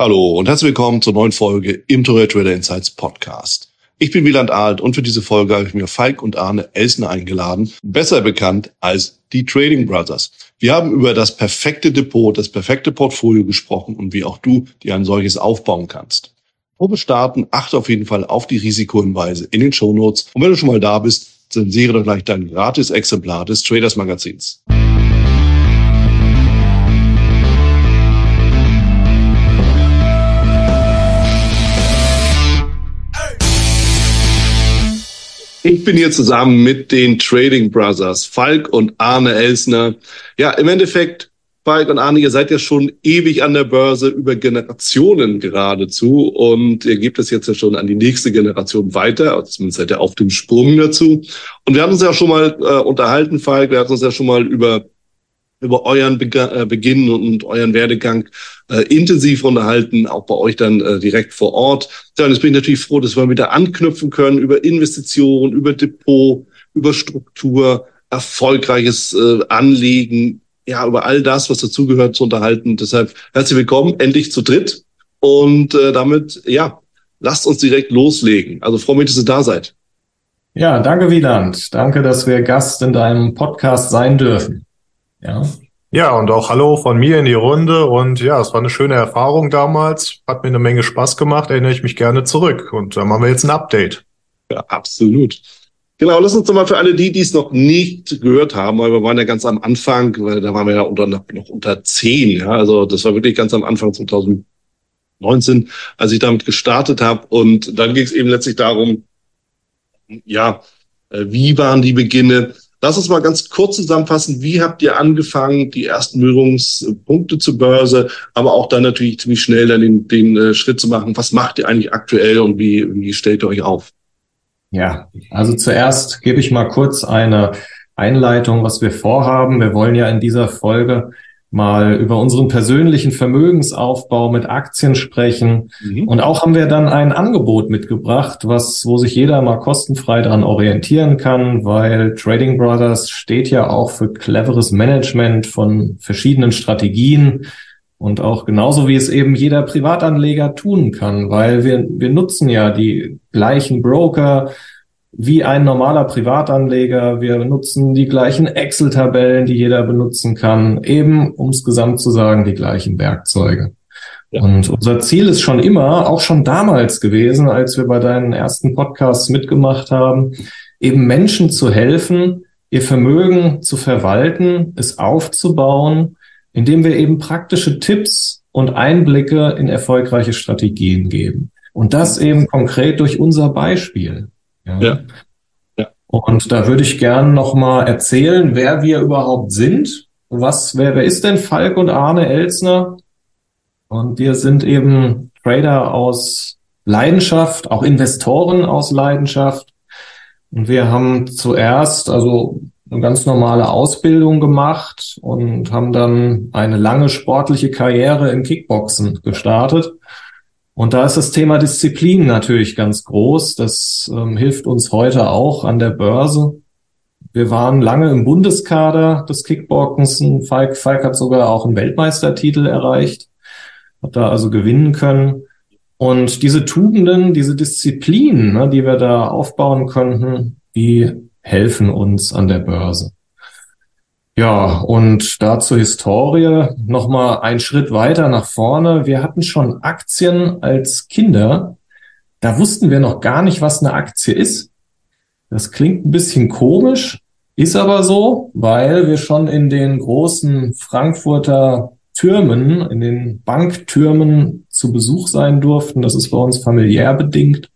Hallo und herzlich willkommen zur neuen Folge im Tourette Trader Insights Podcast. Ich bin Wieland Alt und für diese Folge habe ich mir Falk und Arne Elsner eingeladen, besser bekannt als die Trading Brothers. Wir haben über das perfekte Depot, das perfekte Portfolio gesprochen und wie auch du dir ein solches aufbauen kannst. Wir starten, achte auf jeden Fall auf die Risikohinweise in den Shownotes und wenn du schon mal da bist, zensiere doch gleich dein gratis Exemplar des Traders Magazins. Ich bin hier zusammen mit den Trading Brothers, Falk und Arne Elsner. Ja, im Endeffekt, Falk und Arne, ihr seid ja schon ewig an der Börse über Generationen geradezu und ihr gebt es jetzt ja schon an die nächste Generation weiter, also zumindest seid ihr auf dem Sprung dazu. Und wir haben uns ja schon mal äh, unterhalten, Falk, wir hatten uns ja schon mal über über euren Be äh, Beginn und euren Werdegang äh, intensiv unterhalten, auch bei euch dann äh, direkt vor Ort. Ja, und jetzt bin ich natürlich froh, dass wir wieder anknüpfen können über Investitionen, über Depot, über Struktur, erfolgreiches äh, Anlegen, ja, über all das, was dazugehört, zu unterhalten. Deshalb herzlich willkommen, endlich zu dritt. Und äh, damit, ja, lasst uns direkt loslegen. Also freue mich, dass ihr da seid. Ja, danke Wieland. Danke, dass wir Gast in deinem Podcast sein dürfen. Ja. Ja, und auch Hallo von mir in die Runde. Und ja, es war eine schöne Erfahrung damals. Hat mir eine Menge Spaß gemacht, erinnere ich mich gerne zurück. Und da machen wir jetzt ein Update. Ja, absolut. Genau, lass uns doch mal für alle die, die es noch nicht gehört haben, weil wir waren ja ganz am Anfang, weil da waren wir ja unter, noch unter zehn, ja, also das war wirklich ganz am Anfang 2019, als ich damit gestartet habe und dann ging es eben letztlich darum, ja, äh, wie waren die Beginne, Lass uns mal ganz kurz zusammenfassen. Wie habt ihr angefangen, die ersten Berührungspunkte zur Börse, aber auch dann natürlich ziemlich schnell dann den, den äh, Schritt zu machen? Was macht ihr eigentlich aktuell und wie, wie stellt ihr euch auf? Ja, also zuerst gebe ich mal kurz eine Einleitung, was wir vorhaben. Wir wollen ja in dieser Folge mal über unseren persönlichen Vermögensaufbau mit Aktien sprechen. Mhm. Und auch haben wir dann ein Angebot mitgebracht, was, wo sich jeder mal kostenfrei daran orientieren kann, weil Trading Brothers steht ja auch für cleveres Management von verschiedenen Strategien und auch genauso wie es eben jeder Privatanleger tun kann, weil wir, wir nutzen ja die gleichen Broker, wie ein normaler Privatanleger. Wir nutzen die gleichen Excel-Tabellen, die jeder benutzen kann, eben, um es gesamt zu sagen, die gleichen Werkzeuge. Ja. Und unser Ziel ist schon immer, auch schon damals gewesen, als wir bei deinen ersten Podcasts mitgemacht haben, eben Menschen zu helfen, ihr Vermögen zu verwalten, es aufzubauen, indem wir eben praktische Tipps und Einblicke in erfolgreiche Strategien geben. Und das eben konkret durch unser Beispiel. Ja. ja. ja. Und da würde ich gern nochmal erzählen, wer wir überhaupt sind. Was, wer, wer ist denn Falk und Arne Elsner? Und wir sind eben Trader aus Leidenschaft, auch Investoren aus Leidenschaft. Und wir haben zuerst also eine ganz normale Ausbildung gemacht und haben dann eine lange sportliche Karriere im Kickboxen gestartet und da ist das Thema Disziplin natürlich ganz groß. Das ähm, hilft uns heute auch an der Börse. Wir waren lange im Bundeskader des Kickboxen. Falk, Falk hat sogar auch einen Weltmeistertitel erreicht, hat da also gewinnen können. Und diese Tugenden, diese Disziplin, ne, die wir da aufbauen könnten, die helfen uns an der Börse. Ja, und da zur Historie nochmal einen Schritt weiter nach vorne. Wir hatten schon Aktien als Kinder. Da wussten wir noch gar nicht, was eine Aktie ist. Das klingt ein bisschen komisch, ist aber so, weil wir schon in den großen Frankfurter Türmen, in den Banktürmen zu Besuch sein durften. Das ist bei uns familiär bedingt.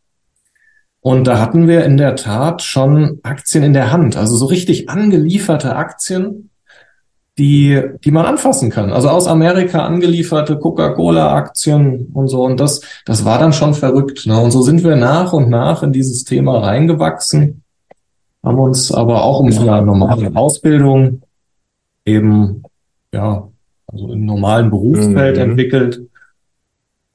Und da hatten wir in der Tat schon Aktien in der Hand, also so richtig angelieferte Aktien, die, die man anfassen kann. Also aus Amerika angelieferte Coca-Cola-Aktien und so. Und das, das war dann schon verrückt. Ne? Und so sind wir nach und nach in dieses Thema reingewachsen, haben uns aber auch in einer normalen Ausbildung eben, ja, also im normalen Berufsfeld mhm. entwickelt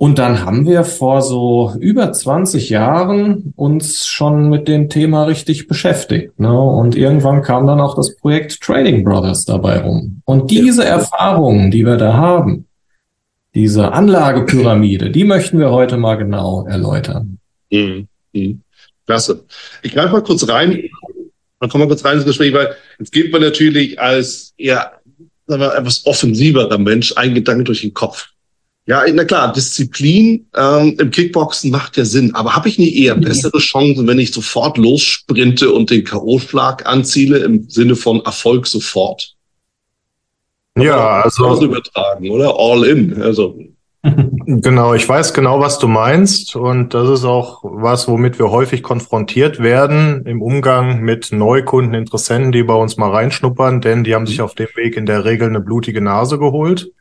und dann haben wir vor so über 20 Jahren uns schon mit dem Thema richtig beschäftigt. Ne? Und irgendwann kam dann auch das Projekt Trading Brothers dabei rum. Und diese Erfahrungen, die wir da haben, Diese Anlagepyramide, die möchten wir heute mal genau erläutern. Mhm. Mhm. Klasse. Ich greife mal kurz rein. Dann kommen wir kurz rein ins Gespräch, weil jetzt geht man natürlich als eher sagen wir, etwas offensiverer Mensch einen Gedanken durch den Kopf. Ja, na klar, Disziplin ähm, im Kickboxen macht ja Sinn, aber habe ich nicht eher bessere Chancen, wenn ich sofort lossprinte und den K.O.-Schlag anziele im Sinne von Erfolg sofort? Ja, also übertragen, oder? All in. Also Genau, ich weiß genau, was du meinst. Und das ist auch was, womit wir häufig konfrontiert werden im Umgang mit Neukunden, Interessenten, die bei uns mal reinschnuppern, denn die haben sich auf dem Weg in der Regel eine blutige Nase geholt.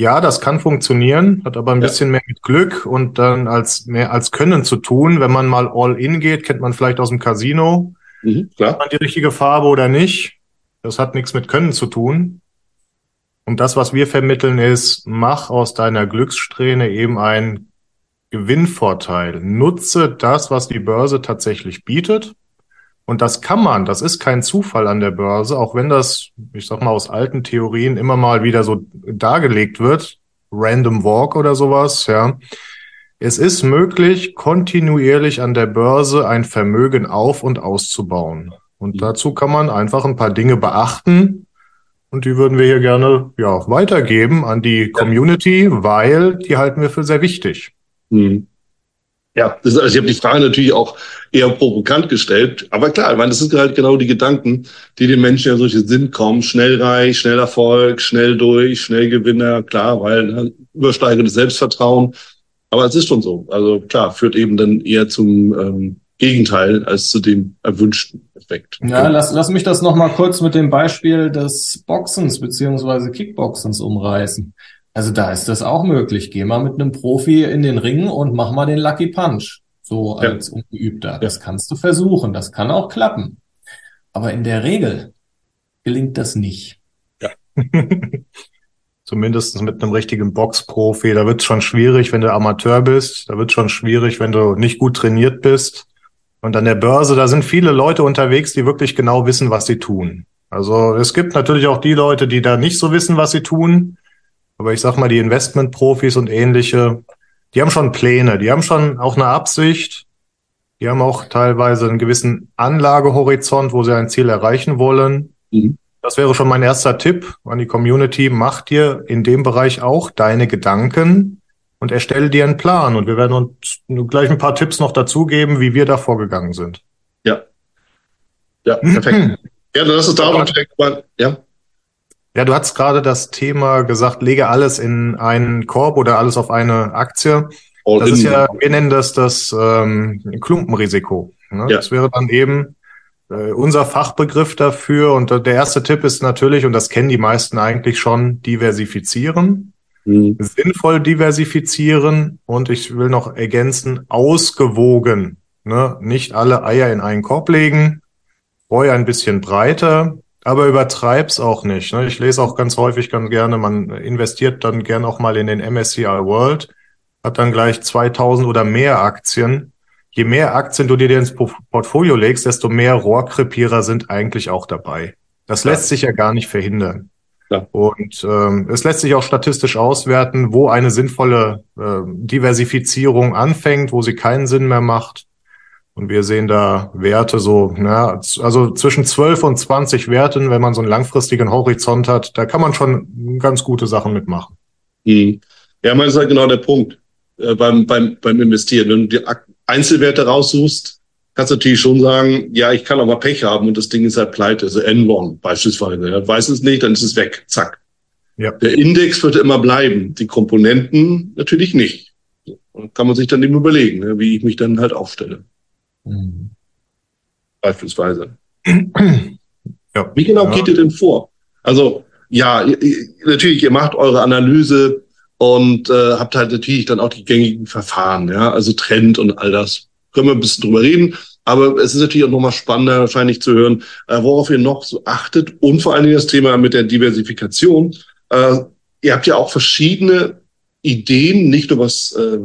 Ja, das kann funktionieren, hat aber ein ja. bisschen mehr mit Glück und dann als mehr als Können zu tun. Wenn man mal all in geht, kennt man vielleicht aus dem Casino. Mhm. Hat man die richtige Farbe oder nicht? Das hat nichts mit Können zu tun. Und das, was wir vermitteln, ist, mach aus deiner Glückssträhne eben einen Gewinnvorteil. Nutze das, was die Börse tatsächlich bietet. Und das kann man, das ist kein Zufall an der Börse, auch wenn das, ich sag mal, aus alten Theorien immer mal wieder so dargelegt wird, Random Walk oder sowas, ja. Es ist möglich, kontinuierlich an der Börse ein Vermögen auf- und auszubauen. Und mhm. dazu kann man einfach ein paar Dinge beachten, und die würden wir hier gerne ja, weitergeben an die Community, weil die halten wir für sehr wichtig. Hm. Ja, das, also ich habe die Frage natürlich auch eher provokant gestellt. Aber klar, ich meine, das sind halt genau die Gedanken, die den Menschen ja durch den Sinn kommen. Schnell reich, schnell Erfolg, schnell durch, schnell Gewinner, klar, weil ne, übersteigendes Selbstvertrauen. Aber es ist schon so. Also klar, führt eben dann eher zum ähm, Gegenteil als zu dem erwünschten Effekt. Ja, lass, lass mich das nochmal kurz mit dem Beispiel des Boxens beziehungsweise Kickboxens umreißen. Also da ist das auch möglich. Geh mal mit einem Profi in den Ring und mach mal den Lucky Punch. So als ja. Ungeübter. Das kannst du versuchen. Das kann auch klappen. Aber in der Regel gelingt das nicht. Ja. Zumindest mit einem richtigen Boxprofi. Da wird es schon schwierig, wenn du Amateur bist. Da wird es schon schwierig, wenn du nicht gut trainiert bist. Und an der Börse, da sind viele Leute unterwegs, die wirklich genau wissen, was sie tun. Also es gibt natürlich auch die Leute, die da nicht so wissen, was sie tun. Aber ich sag mal, die Investmentprofis und ähnliche, die haben schon Pläne, die haben schon auch eine Absicht. Die haben auch teilweise einen gewissen Anlagehorizont, wo sie ein Ziel erreichen wollen. Mhm. Das wäre schon mein erster Tipp an die Community. Mach dir in dem Bereich auch deine Gedanken und erstelle dir einen Plan. Und wir werden uns gleich ein paar Tipps noch dazugeben, wie wir da vorgegangen sind. Ja. Ja, perfekt. ja, dann lass uns da direkt mal, ja. Ja, du hast gerade das Thema gesagt, lege alles in einen Korb oder alles auf eine Aktie. All das in. ist ja, wir nennen das das ähm, Klumpenrisiko. Ne? Ja. Das wäre dann eben äh, unser Fachbegriff dafür. Und der erste Tipp ist natürlich, und das kennen die meisten eigentlich schon, diversifizieren mhm. sinnvoll diversifizieren und ich will noch ergänzen, ausgewogen. Ne? Nicht alle Eier in einen Korb legen, Reue ein bisschen breiter, aber übertreib's auch nicht. Ne? Ich lese auch ganz häufig ganz gerne, man investiert dann gern auch mal in den MSCI World, hat dann gleich 2000 oder mehr Aktien. Je mehr Aktien du dir ins Portfolio legst, desto mehr Rohrkrepierer sind eigentlich auch dabei. Das lässt sich ja gar nicht verhindern. Ja. Und ähm, es lässt sich auch statistisch auswerten, wo eine sinnvolle äh, Diversifizierung anfängt, wo sie keinen Sinn mehr macht. Und wir sehen da Werte so, na, also zwischen 12 und 20 Werten, wenn man so einen langfristigen Horizont hat, da kann man schon ganz gute Sachen mitmachen. Mhm. Ja, man ist halt genau der Punkt äh, beim, beim, beim Investieren. Wenn du die Einzelwerte raussuchst, kannst du natürlich schon sagen, ja, ich kann aber Pech haben und das Ding ist halt pleite. Also Enron beispielsweise. Ja, weiß es nicht, dann ist es weg. Zack. Ja. Der Index wird immer bleiben, die Komponenten natürlich nicht. Und kann man sich dann eben überlegen, ne, wie ich mich dann halt aufstelle. Mhm. Beispielsweise. ja. Wie genau ja. geht ihr denn vor? Also, ja, natürlich, ihr macht eure Analyse und äh, habt halt natürlich dann auch die gängigen Verfahren, ja, also Trend und all das. Können wir ein bisschen drüber reden. Aber es ist natürlich auch nochmal spannender, wahrscheinlich zu hören, äh, worauf ihr noch so achtet und vor allen Dingen das Thema mit der Diversifikation. Äh, ihr habt ja auch verschiedene Ideen, nicht nur was äh,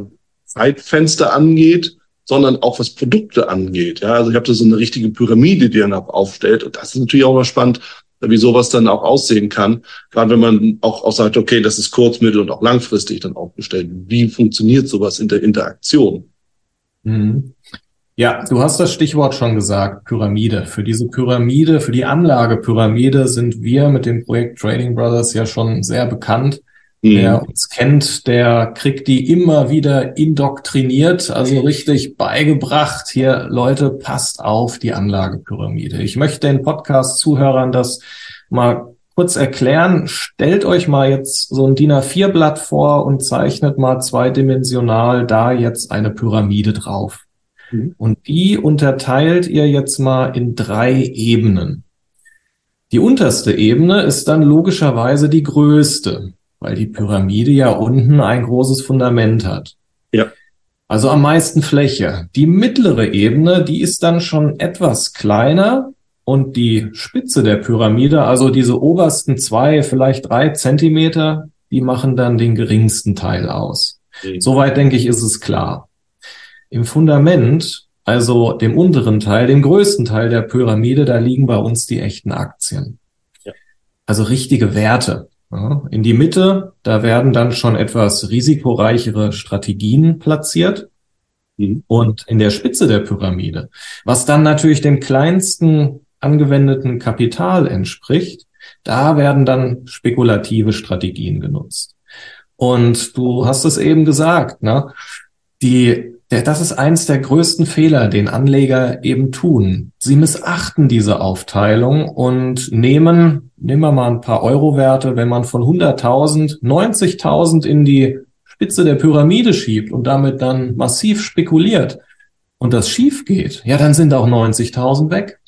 Zeitfenster angeht, sondern auch was Produkte angeht. Ja, also ich habe da so eine richtige Pyramide, die dann aufstellt. Und das ist natürlich auch mal spannend, wie sowas dann auch aussehen kann. Gerade wenn man auch, auch sagt, okay, das ist kurz-, mittel- und auch langfristig dann aufgestellt. Wie funktioniert sowas in der Interaktion? Mhm. Ja, du hast das Stichwort schon gesagt, Pyramide. Für diese Pyramide, für die Anlagepyramide sind wir mit dem Projekt Trading Brothers ja schon sehr bekannt. Mhm. Wer uns kennt, der kriegt die immer wieder indoktriniert, also richtig beigebracht. Hier, Leute, passt auf die Anlagepyramide. Ich möchte den Podcast-Zuhörern das mal kurz erklären. Stellt euch mal jetzt so ein DIN A4-Blatt vor und zeichnet mal zweidimensional da jetzt eine Pyramide drauf. Mhm. Und die unterteilt ihr jetzt mal in drei Ebenen. Die unterste Ebene ist dann logischerweise die größte, weil die Pyramide ja unten ein großes Fundament hat. Ja. Also am meisten Fläche. Die mittlere Ebene, die ist dann schon etwas kleiner und die Spitze der Pyramide, also diese obersten zwei, vielleicht drei Zentimeter, die machen dann den geringsten Teil aus. Mhm. Soweit denke ich, ist es klar. Im Fundament, also dem unteren Teil, dem größten Teil der Pyramide, da liegen bei uns die echten Aktien. Ja. Also richtige Werte. In die Mitte, da werden dann schon etwas risikoreichere Strategien platziert. Mhm. Und in der Spitze der Pyramide, was dann natürlich dem kleinsten angewendeten Kapital entspricht, da werden dann spekulative Strategien genutzt. Und du hast es eben gesagt, ne? Die das ist eins der größten Fehler, den Anleger eben tun. Sie missachten diese Aufteilung und nehmen, nehmen wir mal ein paar Euro-Werte, wenn man von 100.000 90.000 in die Spitze der Pyramide schiebt und damit dann massiv spekuliert und das schief geht, ja, dann sind auch 90.000 weg.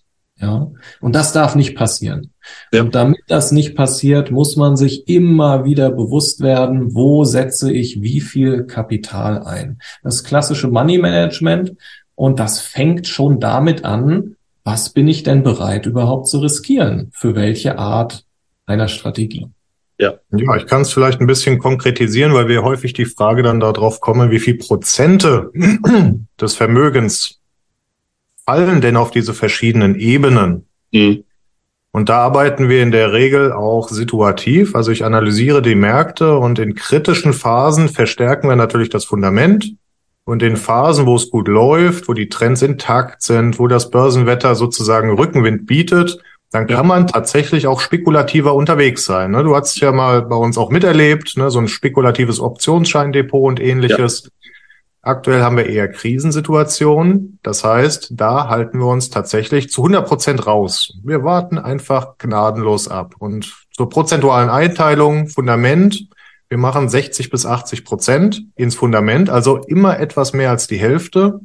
Ja, und das darf nicht passieren. Ja. Und damit das nicht passiert, muss man sich immer wieder bewusst werden, wo setze ich wie viel Kapital ein. Das klassische Money Management und das fängt schon damit an, was bin ich denn bereit überhaupt zu riskieren? Für welche Art einer Strategie? Ja. Ja, ich kann es vielleicht ein bisschen konkretisieren, weil wir häufig die Frage dann darauf kommen, wie viel Prozente des Vermögens fallen denn auf diese verschiedenen Ebenen? Mhm. Und da arbeiten wir in der Regel auch situativ. Also ich analysiere die Märkte und in kritischen Phasen verstärken wir natürlich das Fundament. Und in Phasen, wo es gut läuft, wo die Trends intakt sind, wo das Börsenwetter sozusagen Rückenwind bietet, dann kann man tatsächlich auch spekulativer unterwegs sein. Ne? Du hast ja mal bei uns auch miterlebt, ne? so ein spekulatives Optionsscheindepot und ähnliches. Ja. Aktuell haben wir eher Krisensituationen. Das heißt, da halten wir uns tatsächlich zu 100 Prozent raus. Wir warten einfach gnadenlos ab. Und zur prozentualen Einteilung, Fundament, wir machen 60 bis 80 Prozent ins Fundament, also immer etwas mehr als die Hälfte.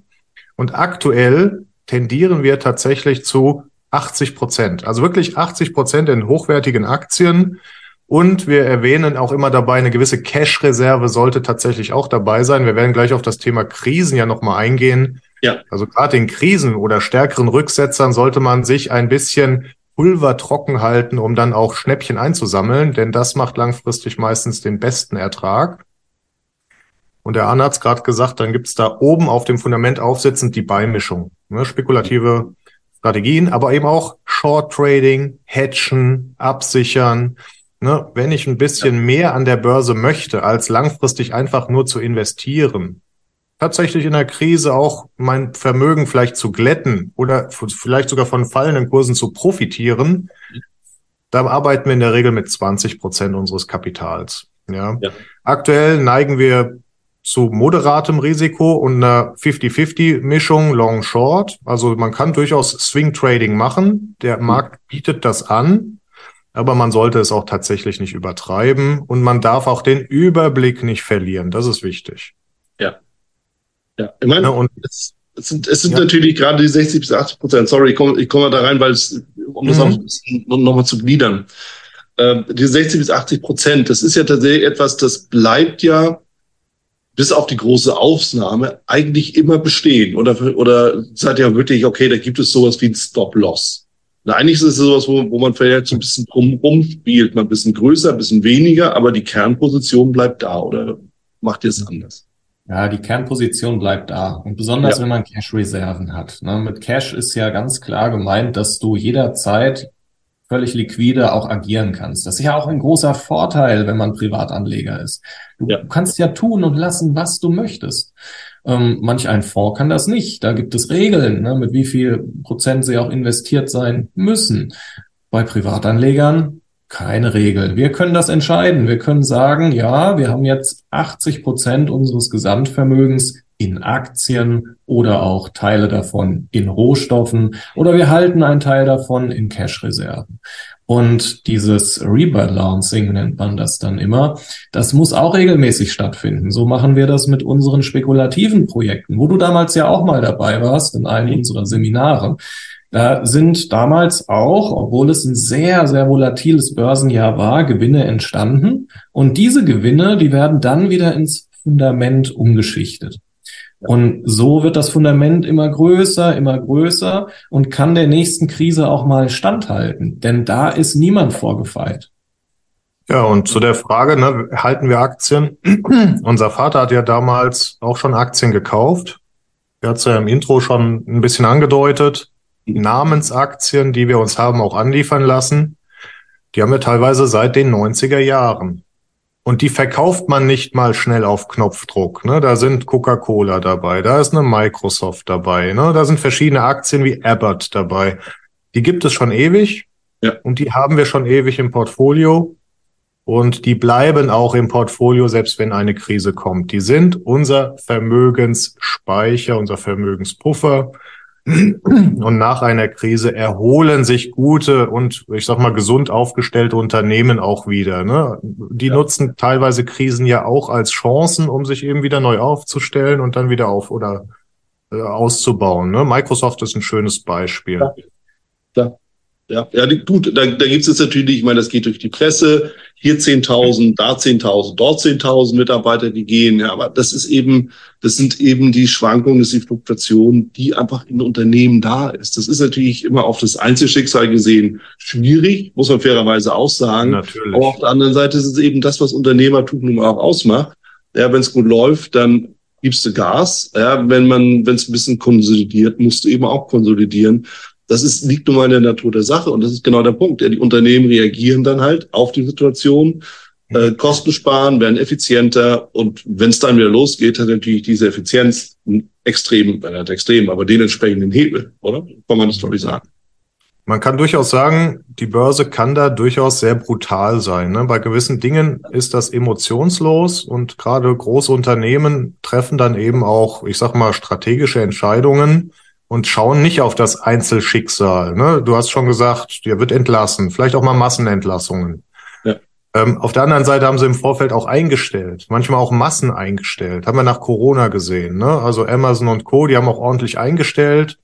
Und aktuell tendieren wir tatsächlich zu 80 Prozent. Also wirklich 80 Prozent in hochwertigen Aktien und wir erwähnen auch immer dabei, eine gewisse Cash-Reserve sollte tatsächlich auch dabei sein. Wir werden gleich auf das Thema Krisen ja nochmal eingehen. Ja. Also gerade in Krisen oder stärkeren Rücksetzern sollte man sich ein bisschen Pulver trocken halten, um dann auch Schnäppchen einzusammeln, denn das macht langfristig meistens den besten Ertrag. Und der Arne hat es gerade gesagt, dann gibt's da oben auf dem Fundament aufsitzend die Beimischung. Ne, spekulative Strategien, aber eben auch Short Trading, Hedgen, Absichern ne, wenn ich ein bisschen ja. mehr an der Börse möchte, als langfristig einfach nur zu investieren, tatsächlich in der Krise auch mein Vermögen vielleicht zu glätten oder vielleicht sogar von fallenden Kursen zu profitieren, da arbeiten wir in der Regel mit 20 Prozent unseres Kapitals. Ja. ja. Aktuell neigen wir zu moderatem Risiko und einer 50-50-Mischung Long-Short. Also man kann durchaus Swing Trading machen. Der Markt bietet das an. Aber man sollte es auch tatsächlich nicht übertreiben und man darf auch den Überblick nicht verlieren. Das ist wichtig. Ja. Ja, ich meine, ja, und es, es sind, es sind ja. natürlich gerade die 60 bis 80 Prozent. Sorry, ich komme ich komme da rein, weil es, um das mhm. auch nochmal zu gliedern. Ähm, die 60 bis 80 Prozent, das ist ja tatsächlich etwas, das bleibt ja bis auf die große Ausnahme eigentlich immer bestehen. Oder, oder seid ihr wirklich, okay, da gibt es sowas wie ein Stop-Loss. Na, eigentlich ist es sowas, wo, wo man vielleicht so ein bisschen drum spielt, mal ein bisschen größer, ein bisschen weniger, aber die Kernposition bleibt da, oder macht ihr es anders? Ja, die Kernposition bleibt da. Und besonders, ja. wenn man Cash-Reserven hat. Ne? Mit Cash ist ja ganz klar gemeint, dass du jederzeit völlig liquide auch agieren kannst. Das ist ja auch ein großer Vorteil, wenn man Privatanleger ist. Du ja. kannst ja tun und lassen, was du möchtest. Ähm, manch ein Fonds kann das nicht. Da gibt es Regeln, ne, mit wie viel Prozent sie auch investiert sein müssen. Bei Privatanlegern keine Regel. Wir können das entscheiden. Wir können sagen, ja, wir haben jetzt 80 Prozent unseres Gesamtvermögens in Aktien oder auch Teile davon in Rohstoffen oder wir halten einen Teil davon in Cash-Reserven. Und dieses Rebalancing nennt man das dann immer. Das muss auch regelmäßig stattfinden. So machen wir das mit unseren spekulativen Projekten, wo du damals ja auch mal dabei warst in einem unserer Seminare. Da sind damals auch, obwohl es ein sehr, sehr volatiles Börsenjahr war, Gewinne entstanden. Und diese Gewinne, die werden dann wieder ins Fundament umgeschichtet. Und so wird das Fundament immer größer, immer größer und kann der nächsten Krise auch mal standhalten. Denn da ist niemand vorgefeit. Ja, und zu der Frage, ne, halten wir Aktien? Unser Vater hat ja damals auch schon Aktien gekauft. Er hat es ja im Intro schon ein bisschen angedeutet. Namensaktien, die wir uns haben auch anliefern lassen, die haben wir teilweise seit den 90er Jahren. Und die verkauft man nicht mal schnell auf Knopfdruck. Ne? Da sind Coca-Cola dabei, da ist eine Microsoft dabei, ne? da sind verschiedene Aktien wie Abbott dabei. Die gibt es schon ewig ja. und die haben wir schon ewig im Portfolio. Und die bleiben auch im Portfolio, selbst wenn eine Krise kommt. Die sind unser Vermögensspeicher, unser Vermögenspuffer. Und nach einer Krise erholen sich gute und ich sag mal gesund aufgestellte Unternehmen auch wieder. Ne? Die ja. nutzen teilweise Krisen ja auch als Chancen, um sich eben wieder neu aufzustellen und dann wieder auf oder äh, auszubauen. Ne? Microsoft ist ein schönes Beispiel. Ja. ja. Ja, ja gut, da, da gibt es jetzt natürlich, ich meine, das geht durch die Presse, hier 10.000, da 10.000, dort 10.000 Mitarbeiter, die gehen. Ja, aber das ist eben, das sind eben die Schwankungen, das ist die Fluktuation, die einfach in Unternehmen da ist. Das ist natürlich immer auf das Einzelschicksal gesehen schwierig, muss man fairerweise auch sagen. Natürlich. Aber auf der anderen Seite ist es eben das, was Unternehmertum nun auch ausmacht. Ja, wenn es gut läuft, dann gibst du Gas. Ja, wenn man, wenn es ein bisschen konsolidiert, musst du eben auch konsolidieren. Das ist, liegt nun mal in der Natur der Sache. Und das ist genau der Punkt. Ja, die Unternehmen reagieren dann halt auf die Situation, äh, Kosten sparen, werden effizienter. Und wenn es dann wieder losgeht, hat natürlich diese Effizienz einen extremen, äh, extrem, aber den entsprechenden Hebel, oder? Kann man das doch nicht sagen. Man kann durchaus sagen, die Börse kann da durchaus sehr brutal sein. Ne? Bei gewissen Dingen ist das emotionslos und gerade große Unternehmen treffen dann eben auch, ich sag mal, strategische Entscheidungen, und schauen nicht auf das Einzelschicksal. Ne? Du hast schon gesagt, der wird entlassen, vielleicht auch mal Massenentlassungen. Ja. Ähm, auf der anderen Seite haben sie im Vorfeld auch eingestellt, manchmal auch Massen eingestellt. Haben wir nach Corona gesehen. Ne? Also Amazon und Co., die haben auch ordentlich eingestellt.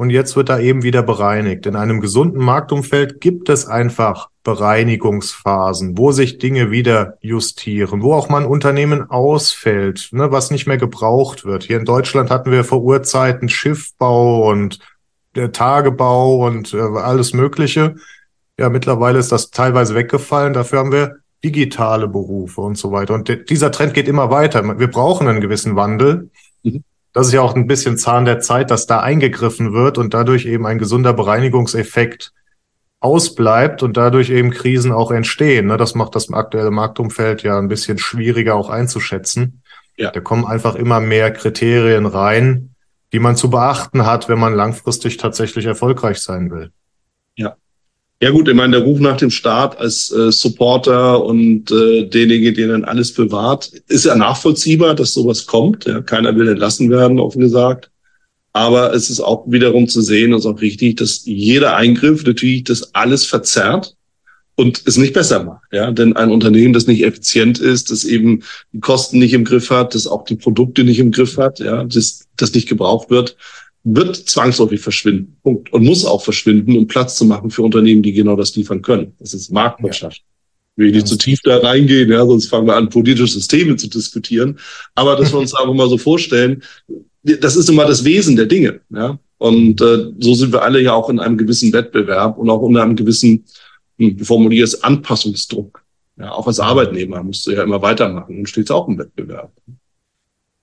Und jetzt wird da eben wieder bereinigt. In einem gesunden Marktumfeld gibt es einfach Bereinigungsphasen, wo sich Dinge wieder justieren, wo auch mal ein Unternehmen ausfällt, ne, was nicht mehr gebraucht wird. Hier in Deutschland hatten wir vor Urzeiten Schiffbau und der Tagebau und äh, alles Mögliche. Ja, mittlerweile ist das teilweise weggefallen. Dafür haben wir digitale Berufe und so weiter. Und dieser Trend geht immer weiter. Wir brauchen einen gewissen Wandel. Das ist ja auch ein bisschen Zahn der Zeit, dass da eingegriffen wird und dadurch eben ein gesunder Bereinigungseffekt ausbleibt und dadurch eben Krisen auch entstehen. Ne? Das macht das aktuelle Marktumfeld ja ein bisschen schwieriger auch einzuschätzen. Ja. Da kommen einfach immer mehr Kriterien rein, die man zu beachten hat, wenn man langfristig tatsächlich erfolgreich sein will. Ja. Gut, ich meine, der Ruf nach dem Staat als äh, Supporter und äh, derjenige, der dann alles bewahrt, ist ja nachvollziehbar, dass sowas kommt. Ja, keiner will entlassen werden, offen gesagt. Aber es ist auch wiederum zu sehen, und ist auch richtig, dass jeder Eingriff natürlich das alles verzerrt und es nicht besser macht. Ja, denn ein Unternehmen, das nicht effizient ist, das eben die Kosten nicht im Griff hat, das auch die Produkte nicht im Griff hat, ja, das, das nicht gebraucht wird, wird zwangsläufig verschwinden. Punkt. Und muss auch verschwinden, um Platz zu machen für Unternehmen, die genau das liefern können. Das ist Marktwirtschaft. Ja. Ich will nicht zu tief da reingehen, ja, sonst fangen wir an, politische Systeme zu diskutieren. Aber dass wir uns einfach mal so vorstellen, das ist immer das Wesen der Dinge. Ja? Und äh, so sind wir alle ja auch in einem gewissen Wettbewerb und auch unter einem gewissen, hm, wie formuliere es, Anpassungsdruck. Ja, auch als Arbeitnehmer musst du ja immer weitermachen und stehst auch im Wettbewerb.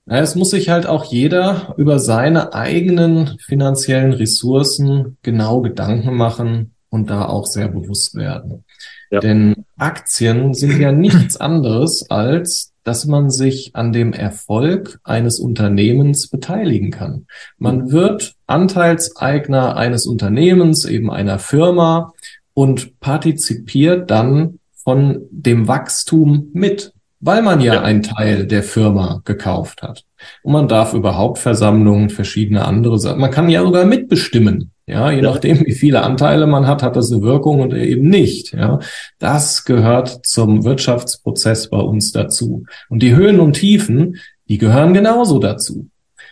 Es muss sich halt auch jeder über seine eigenen finanziellen Ressourcen genau Gedanken machen und da auch sehr bewusst werden. Ja. Denn Aktien sind ja nichts anderes als dass man sich an dem Erfolg eines Unternehmens beteiligen kann. Man wird Anteilseigner eines Unternehmens, eben einer Firma und partizipiert dann von dem Wachstum mit, weil man ja, ja. einen Teil der Firma gekauft hat. Und man darf über Hauptversammlungen verschiedene andere Sachen, man kann ja sogar mitbestimmen. Ja, je ja. nachdem, wie viele Anteile man hat, hat das eine Wirkung und eben nicht. Ja, das gehört zum Wirtschaftsprozess bei uns dazu. Und die Höhen und Tiefen, die gehören genauso dazu.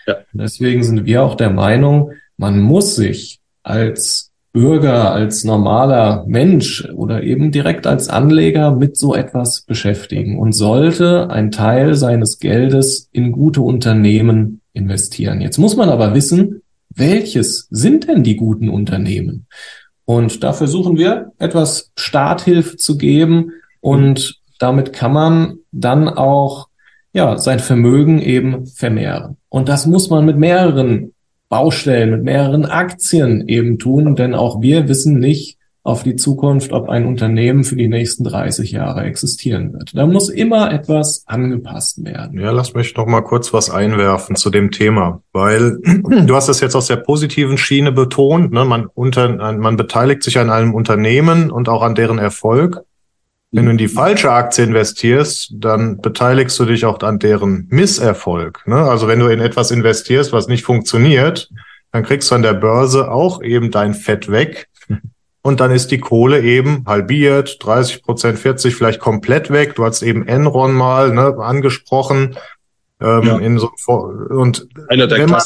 Ja. deswegen sind wir auch der Meinung, man muss sich als Bürger, als normaler Mensch oder eben direkt als Anleger mit so etwas beschäftigen und sollte einen Teil seines Geldes in gute Unternehmen investieren. Jetzt muss man aber wissen, welches sind denn die guten Unternehmen? Und da versuchen wir etwas Starthilfe zu geben und damit kann man dann auch ja, sein Vermögen eben vermehren. Und das muss man mit mehreren Baustellen, mit mehreren Aktien eben tun, denn auch wir wissen nicht, auf die Zukunft, ob ein Unternehmen für die nächsten 30 Jahre existieren wird. Da muss immer etwas angepasst werden. Ja, lass mich noch mal kurz was einwerfen zu dem Thema, weil du hast es jetzt aus der positiven Schiene betont, ne? man, unter, man beteiligt sich an einem Unternehmen und auch an deren Erfolg. Wenn du in die falsche Aktie investierst, dann beteiligst du dich auch an deren Misserfolg. Ne? Also wenn du in etwas investierst, was nicht funktioniert, dann kriegst du an der Börse auch eben dein Fett weg und dann ist die Kohle eben halbiert, 30 Prozent, 40, vielleicht komplett weg. Du hast eben Enron mal ne, angesprochen. Ähm, ja. in so, und Einer der wenn man,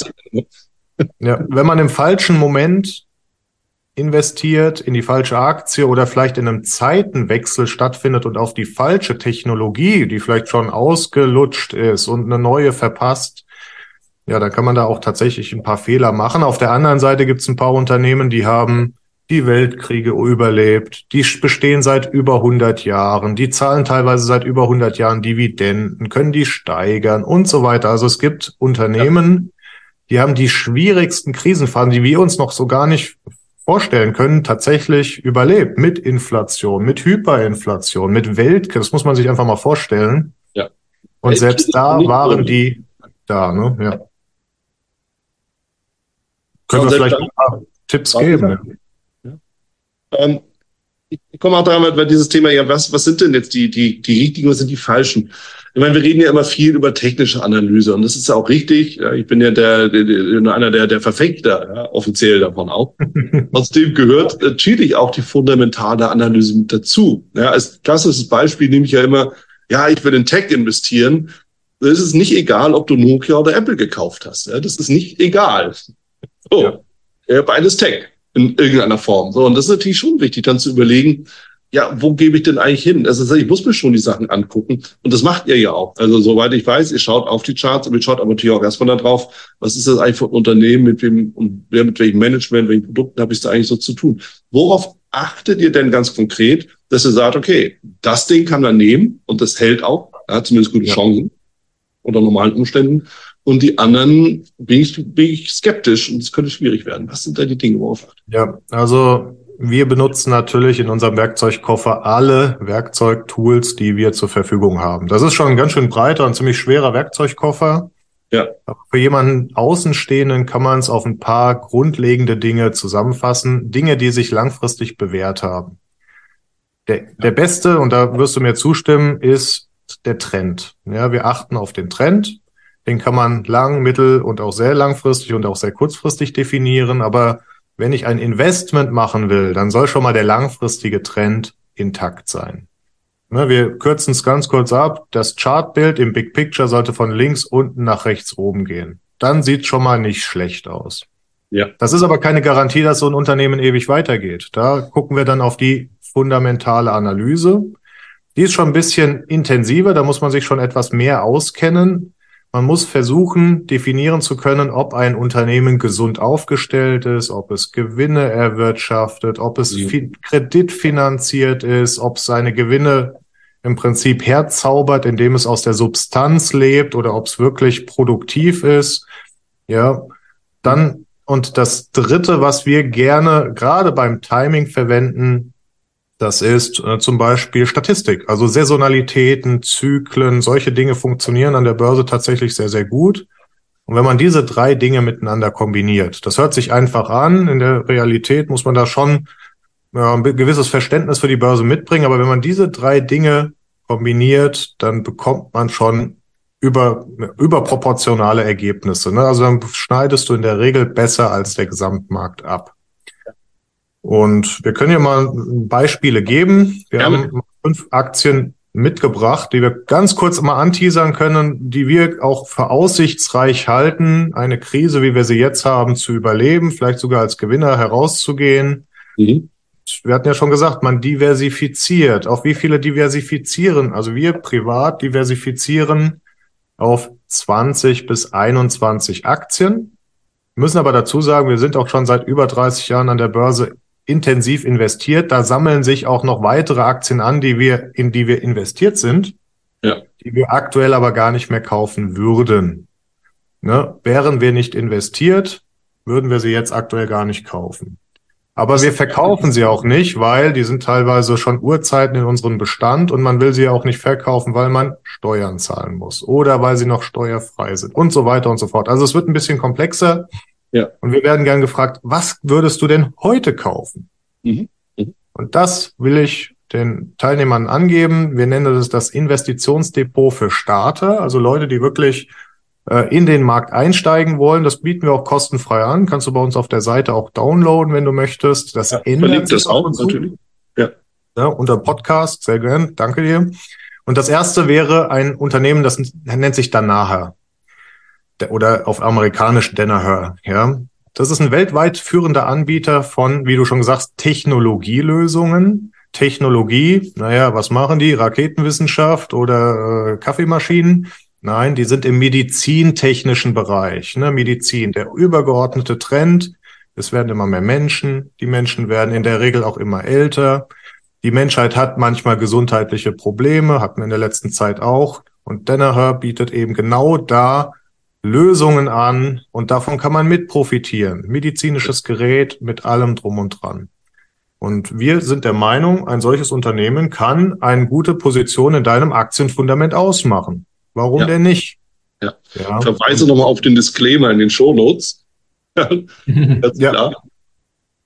ja, wenn man im falschen Moment investiert, in die falsche Aktie oder vielleicht in einem Zeitenwechsel stattfindet und auf die falsche Technologie, die vielleicht schon ausgelutscht ist und eine neue verpasst, ja, dann kann man da auch tatsächlich ein paar Fehler machen. Auf der anderen Seite gibt es ein paar Unternehmen, die haben die Weltkriege überlebt, die bestehen seit über 100 Jahren, die zahlen teilweise seit über 100 Jahren Dividenden, können die steigern und so weiter. Also es gibt Unternehmen, die haben die schwierigsten Krisenphasen, die wir uns noch so gar nicht vorstellen können, tatsächlich überlebt mit Inflation, mit Hyperinflation, mit Weltkrieg. Das muss man sich einfach mal vorstellen. Ja. Und selbst da waren die da, ne? Ja. Können wir vielleicht ein paar Tipps geben? Ähm, ich komme auch daran, weil dieses Thema, ja, was, was sind denn jetzt die, die, die richtigen, was sind die falschen? Ich meine, wir reden ja immer viel über technische Analyse und das ist ja auch richtig. Ich bin ja der, der, einer der, der Verfechter, ja, offiziell davon auch. Trotzdem gehört natürlich auch die fundamentale Analyse mit dazu. Ja, als klassisches Beispiel nehme ich ja immer, ja, ich will in Tech investieren. Es ist nicht egal, ob du Nokia oder Apple gekauft hast. Ja, das ist nicht egal. So, ja beides Tech in irgendeiner Form. So, und das ist natürlich schon wichtig, dann zu überlegen, ja, wo gebe ich denn eigentlich hin? Also ich muss mir schon die Sachen angucken. Und das macht ihr ja auch. Also soweit ich weiß, ihr schaut auf die Charts und ihr schaut aber natürlich auch erstmal da drauf, was ist das eigentlich für ein Unternehmen, mit wem und wer mit welchem Management, welchen Produkten habe ich da eigentlich so zu tun? Worauf achtet ihr denn ganz konkret, dass ihr sagt, okay, das Ding kann man nehmen und das hält auch, hat zumindest gute. Chancen unter normalen Umständen. Und die anderen bin ich, bin ich skeptisch und es könnte schwierig werden. Was sind da die Dinge, worauf achtet? Ja, also wir benutzen natürlich in unserem Werkzeugkoffer alle Werkzeugtools, die wir zur Verfügung haben. Das ist schon ein ganz schön breiter und ziemlich schwerer Werkzeugkoffer. Ja. Aber für jemanden Außenstehenden kann man es auf ein paar grundlegende Dinge zusammenfassen. Dinge, die sich langfristig bewährt haben. Der, der beste, und da wirst du mir zustimmen, ist der Trend. Ja, wir achten auf den Trend. Den kann man lang, mittel und auch sehr langfristig und auch sehr kurzfristig definieren. Aber wenn ich ein Investment machen will, dann soll schon mal der langfristige Trend intakt sein. Ne, wir kürzen es ganz kurz ab. Das Chartbild im Big Picture sollte von links unten nach rechts oben gehen. Dann sieht schon mal nicht schlecht aus. Ja. Das ist aber keine Garantie, dass so ein Unternehmen ewig weitergeht. Da gucken wir dann auf die fundamentale Analyse. Die ist schon ein bisschen intensiver, da muss man sich schon etwas mehr auskennen. Man muss versuchen, definieren zu können, ob ein Unternehmen gesund aufgestellt ist, ob es Gewinne erwirtschaftet, ob es mhm. kreditfinanziert ist, ob es seine Gewinne im Prinzip herzaubert, indem es aus der Substanz lebt oder ob es wirklich produktiv ist. Ja, dann Und das dritte, was wir gerne gerade beim Timing verwenden, das ist äh, zum Beispiel Statistik. Also Saisonalitäten, Zyklen, solche Dinge funktionieren an der Börse tatsächlich sehr, sehr gut. Und wenn man diese drei Dinge miteinander kombiniert, das hört sich einfach an. In der Realität muss man da schon ja, ein gewisses Verständnis für die Börse mitbringen. Aber wenn man diese drei Dinge kombiniert, dann bekommt man schon über, überproportionale Ergebnisse. Ne? Also dann schneidest du in der Regel besser als der Gesamtmarkt ab. Und wir können ja mal Beispiele geben. Wir ja, haben fünf Aktien mitgebracht, die wir ganz kurz mal anteasern können, die wir auch für aussichtsreich halten, eine Krise, wie wir sie jetzt haben, zu überleben, vielleicht sogar als Gewinner herauszugehen. Mhm. Wir hatten ja schon gesagt, man diversifiziert. Auf wie viele diversifizieren? Also wir privat diversifizieren auf 20 bis 21 Aktien. müssen aber dazu sagen, wir sind auch schon seit über 30 Jahren an der Börse intensiv investiert. Da sammeln sich auch noch weitere Aktien an, die wir, in die wir investiert sind, ja. die wir aktuell aber gar nicht mehr kaufen würden. Ne? Wären wir nicht investiert, würden wir sie jetzt aktuell gar nicht kaufen. Aber wir verkaufen sie auch nicht, weil die sind teilweise schon Urzeiten in unserem Bestand und man will sie auch nicht verkaufen, weil man Steuern zahlen muss oder weil sie noch steuerfrei sind und so weiter und so fort. Also es wird ein bisschen komplexer. Ja. Und wir werden gern gefragt, was würdest du denn heute kaufen? Mhm. Mhm. Und das will ich den Teilnehmern angeben. Wir nennen das das Investitionsdepot für Starter, also Leute, die wirklich äh, in den Markt einsteigen wollen. Das bieten wir auch kostenfrei an. Kannst du bei uns auf der Seite auch downloaden, wenn du möchtest. Das ja, ändert sich das auch natürlich. Ja. ja. Unter Podcast, sehr gern. Danke dir. Und das erste wäre ein Unternehmen, das nennt sich Danaher oder auf amerikanisch Danaher, ja. Das ist ein weltweit führender Anbieter von, wie du schon sagst, Technologielösungen. Technologie, naja, was machen die? Raketenwissenschaft oder äh, Kaffeemaschinen? Nein, die sind im medizintechnischen Bereich. Ne? Medizin, der übergeordnete Trend. Es werden immer mehr Menschen. Die Menschen werden in der Regel auch immer älter. Die Menschheit hat manchmal gesundheitliche Probleme, hatten wir in der letzten Zeit auch. Und Danaher bietet eben genau da Lösungen an und davon kann man mit profitieren. Medizinisches Gerät mit allem drum und dran. Und wir sind der Meinung, ein solches Unternehmen kann eine gute Position in deinem Aktienfundament ausmachen. Warum ja. denn nicht? Ja. ja. Verweise nochmal auf den Disclaimer in den Shownotes. ja. Klar.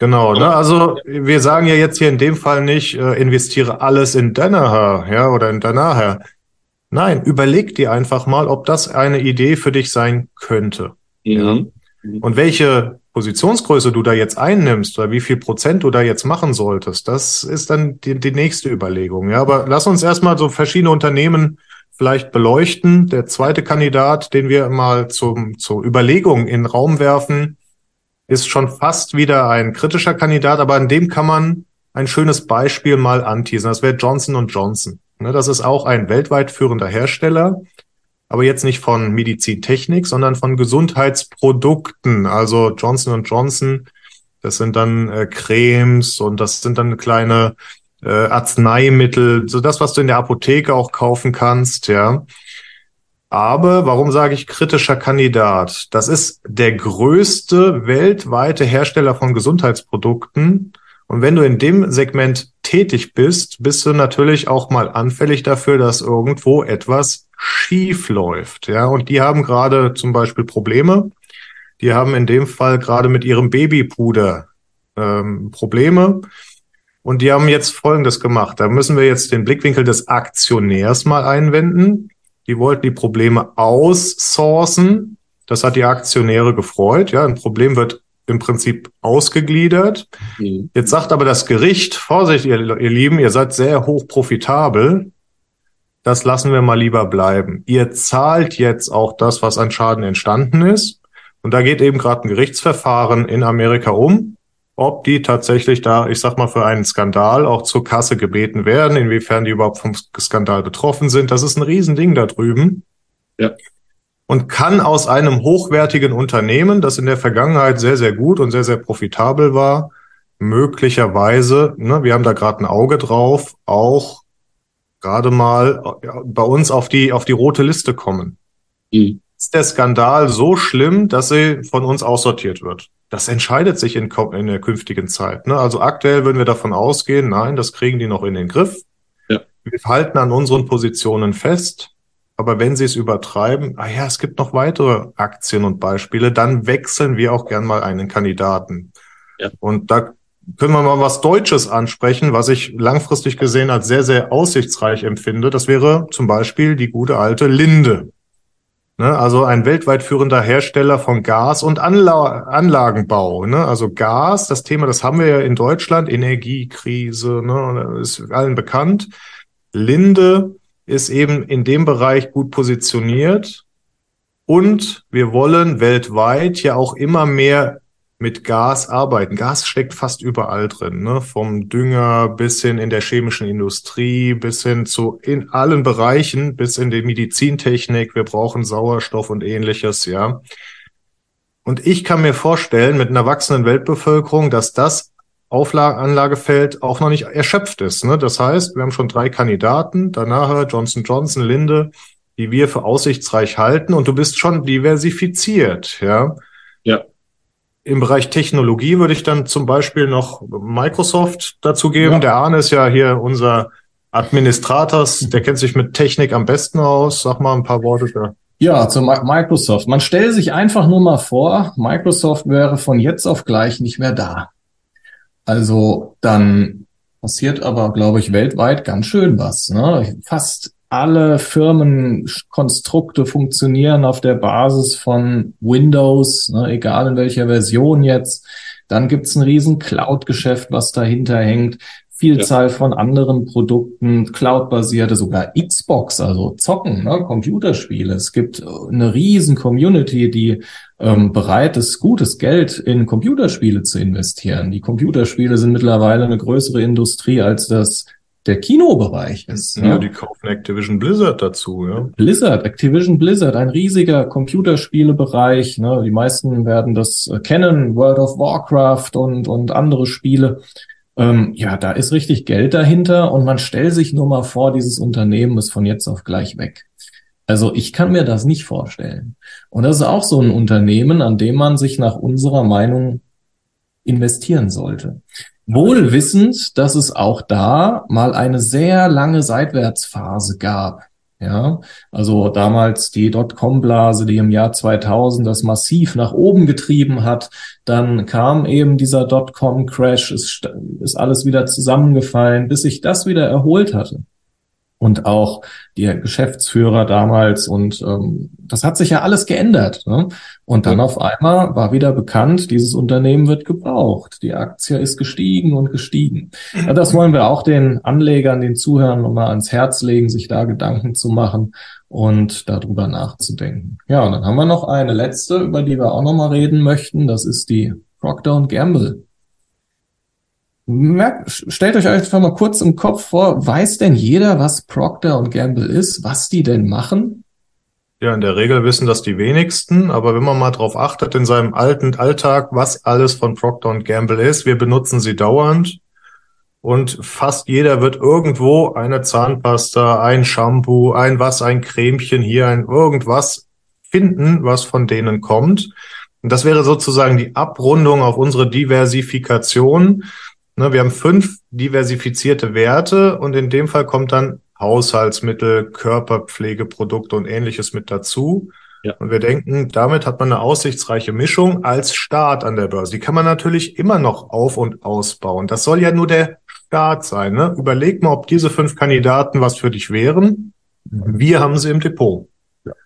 Genau, ne? also wir sagen ja jetzt hier in dem Fall nicht, äh, investiere alles in Danaher, ja, oder in Danaher. Nein, überleg dir einfach mal, ob das eine Idee für dich sein könnte. Ja? Mhm. Und welche Positionsgröße du da jetzt einnimmst oder wie viel Prozent du da jetzt machen solltest, das ist dann die, die nächste Überlegung. Ja, aber lass uns erstmal so verschiedene Unternehmen vielleicht beleuchten. Der zweite Kandidat, den wir mal zum, zur Überlegung in den Raum werfen, ist schon fast wieder ein kritischer Kandidat, aber an dem kann man ein schönes Beispiel mal anteasen. Das wäre Johnson Johnson. Ne, das ist auch ein weltweit führender Hersteller, aber jetzt nicht von Medizintechnik, sondern von Gesundheitsprodukten. Also Johnson Johnson, das sind dann äh, Cremes und das sind dann kleine äh, Arzneimittel, so das, was du in der Apotheke auch kaufen kannst, ja. Aber warum sage ich kritischer Kandidat? Das ist der größte weltweite Hersteller von Gesundheitsprodukten und wenn du in dem Segment tätig bist, bist du natürlich auch mal anfällig dafür, dass irgendwo etwas schief läuft. Ja, und die haben gerade zum Beispiel Probleme. Die haben in dem Fall gerade mit ihrem Babypuder ähm, Probleme. Und die haben jetzt Folgendes gemacht. Da müssen wir jetzt den Blickwinkel des Aktionärs mal einwenden. Die wollten die Probleme aussourcen. Das hat die Aktionäre gefreut. Ja, ein Problem wird im Prinzip ausgegliedert. Mhm. Jetzt sagt aber das Gericht, Vorsicht, ihr, ihr Lieben, ihr seid sehr hoch profitabel. Das lassen wir mal lieber bleiben. Ihr zahlt jetzt auch das, was an Schaden entstanden ist. Und da geht eben gerade ein Gerichtsverfahren in Amerika um, ob die tatsächlich da, ich sag mal, für einen Skandal auch zur Kasse gebeten werden, inwiefern die überhaupt vom Skandal betroffen sind. Das ist ein Riesending da drüben. Ja und kann aus einem hochwertigen Unternehmen, das in der Vergangenheit sehr, sehr gut und sehr, sehr profitabel war, möglicherweise, ne, wir haben da gerade ein Auge drauf, auch gerade mal bei uns auf die, auf die rote Liste kommen. Mhm. ist der Skandal so schlimm, dass sie von uns aussortiert wird. Das entscheidet sich in, in der künftigen Zeit. Ne? Also aktuell würden wir davon ausgehen, nein, das kriegen die noch in den Griff. Ja. Wir halten an unseren Positionen fest. Aber wenn sie es übertreiben, ah ja, es gibt noch weitere Aktien und Beispiele, dann wechseln wir auch gern mal einen Kandidaten. Ja. Und da können wir mal was Deutsches ansprechen, was ich langfristig gesehen als sehr, sehr aussichtsreich empfinde. Das wäre zum Beispiel die gute alte Linde. Ne, also ein weltweit führender Hersteller von Gas- und Anla Anlagenbau. Ne? Also Gas, das Thema, das haben wir ja in Deutschland, Energiekrise, ne? ist allen bekannt. Linde ist eben in dem Bereich gut positioniert. Und wir wollen weltweit ja auch immer mehr mit Gas arbeiten. Gas steckt fast überall drin, ne? vom Dünger bis hin in der chemischen Industrie, bis hin zu in allen Bereichen, bis in die Medizintechnik. Wir brauchen Sauerstoff und ähnliches, ja. Und ich kann mir vorstellen, mit einer wachsenden Weltbevölkerung, dass das Auflagefeld auch noch nicht erschöpft ist. Ne? Das heißt, wir haben schon drei Kandidaten, danach Johnson Johnson, Linde, die wir für aussichtsreich halten und du bist schon diversifiziert, ja. Ja. Im Bereich Technologie würde ich dann zum Beispiel noch Microsoft dazu geben. Ja. Der Arne ist ja hier unser Administrators, der kennt sich mit Technik am besten aus. Sag mal ein paar Worte da. Ja, zu Microsoft. Man stellt sich einfach nur mal vor, Microsoft wäre von jetzt auf gleich nicht mehr da. Also dann passiert aber, glaube ich, weltweit ganz schön was. Ne? Fast alle Firmenkonstrukte funktionieren auf der Basis von Windows, ne, egal in welcher Version jetzt. Dann gibt's ein riesen Cloud-Geschäft, was dahinter hängt. Vielzahl ja. von anderen Produkten, Cloud-basierte, sogar Xbox, also Zocken, ne, Computerspiele. Es gibt eine riesen Community, die ähm, bereit ist, gutes Geld in Computerspiele zu investieren. Die Computerspiele sind mittlerweile eine größere Industrie als das der Kinobereich ist. Ja, ja, die kaufen Activision Blizzard dazu, ja. Blizzard, Activision Blizzard, ein riesiger Computerspielebereich. Ne? Die meisten werden das äh, kennen, World of Warcraft und, und andere Spiele. Ähm, ja, da ist richtig Geld dahinter und man stellt sich nur mal vor, dieses Unternehmen ist von jetzt auf gleich weg. Also ich kann mir das nicht vorstellen. Und das ist auch so ein Unternehmen, an dem man sich nach unserer Meinung investieren sollte. Wohl wissend, dass es auch da mal eine sehr lange Seitwärtsphase gab. Ja, also damals die Dotcom-Blase, die im Jahr 2000 das massiv nach oben getrieben hat. Dann kam eben dieser Dotcom-Crash, es ist alles wieder zusammengefallen, bis sich das wieder erholt hatte und auch der Geschäftsführer damals. Und ähm, das hat sich ja alles geändert. Ne? Und dann auf einmal war wieder bekannt, dieses Unternehmen wird gebraucht. Die Aktie ist gestiegen und gestiegen. Ja, das wollen wir auch den Anlegern, den Zuhörern nochmal ans Herz legen, sich da Gedanken zu machen und darüber nachzudenken. Ja, und dann haben wir noch eine letzte, über die wir auch nochmal reden möchten. Das ist die Procter Gamble. Merkt, stellt euch einfach mal kurz im Kopf vor, weiß denn jeder, was Procter und Gamble ist, was die denn machen? Ja, in der Regel wissen das die wenigsten, aber wenn man mal drauf achtet in seinem alten Alltag, was alles von Procter und Gamble ist, wir benutzen sie dauernd und fast jeder wird irgendwo eine Zahnpasta, ein Shampoo, ein was, ein Cremchen hier, ein irgendwas finden, was von denen kommt. Und das wäre sozusagen die Abrundung auf unsere Diversifikation. Ne, wir haben fünf diversifizierte Werte und in dem Fall kommt dann Haushaltsmittel, Körperpflegeprodukte und ähnliches mit dazu. Ja. Und wir denken, damit hat man eine aussichtsreiche Mischung als Start an der Börse. Die kann man natürlich immer noch auf- und ausbauen. Das soll ja nur der Start sein. Ne? Überleg mal, ob diese fünf Kandidaten was für dich wären. Mhm. Wir haben sie im Depot.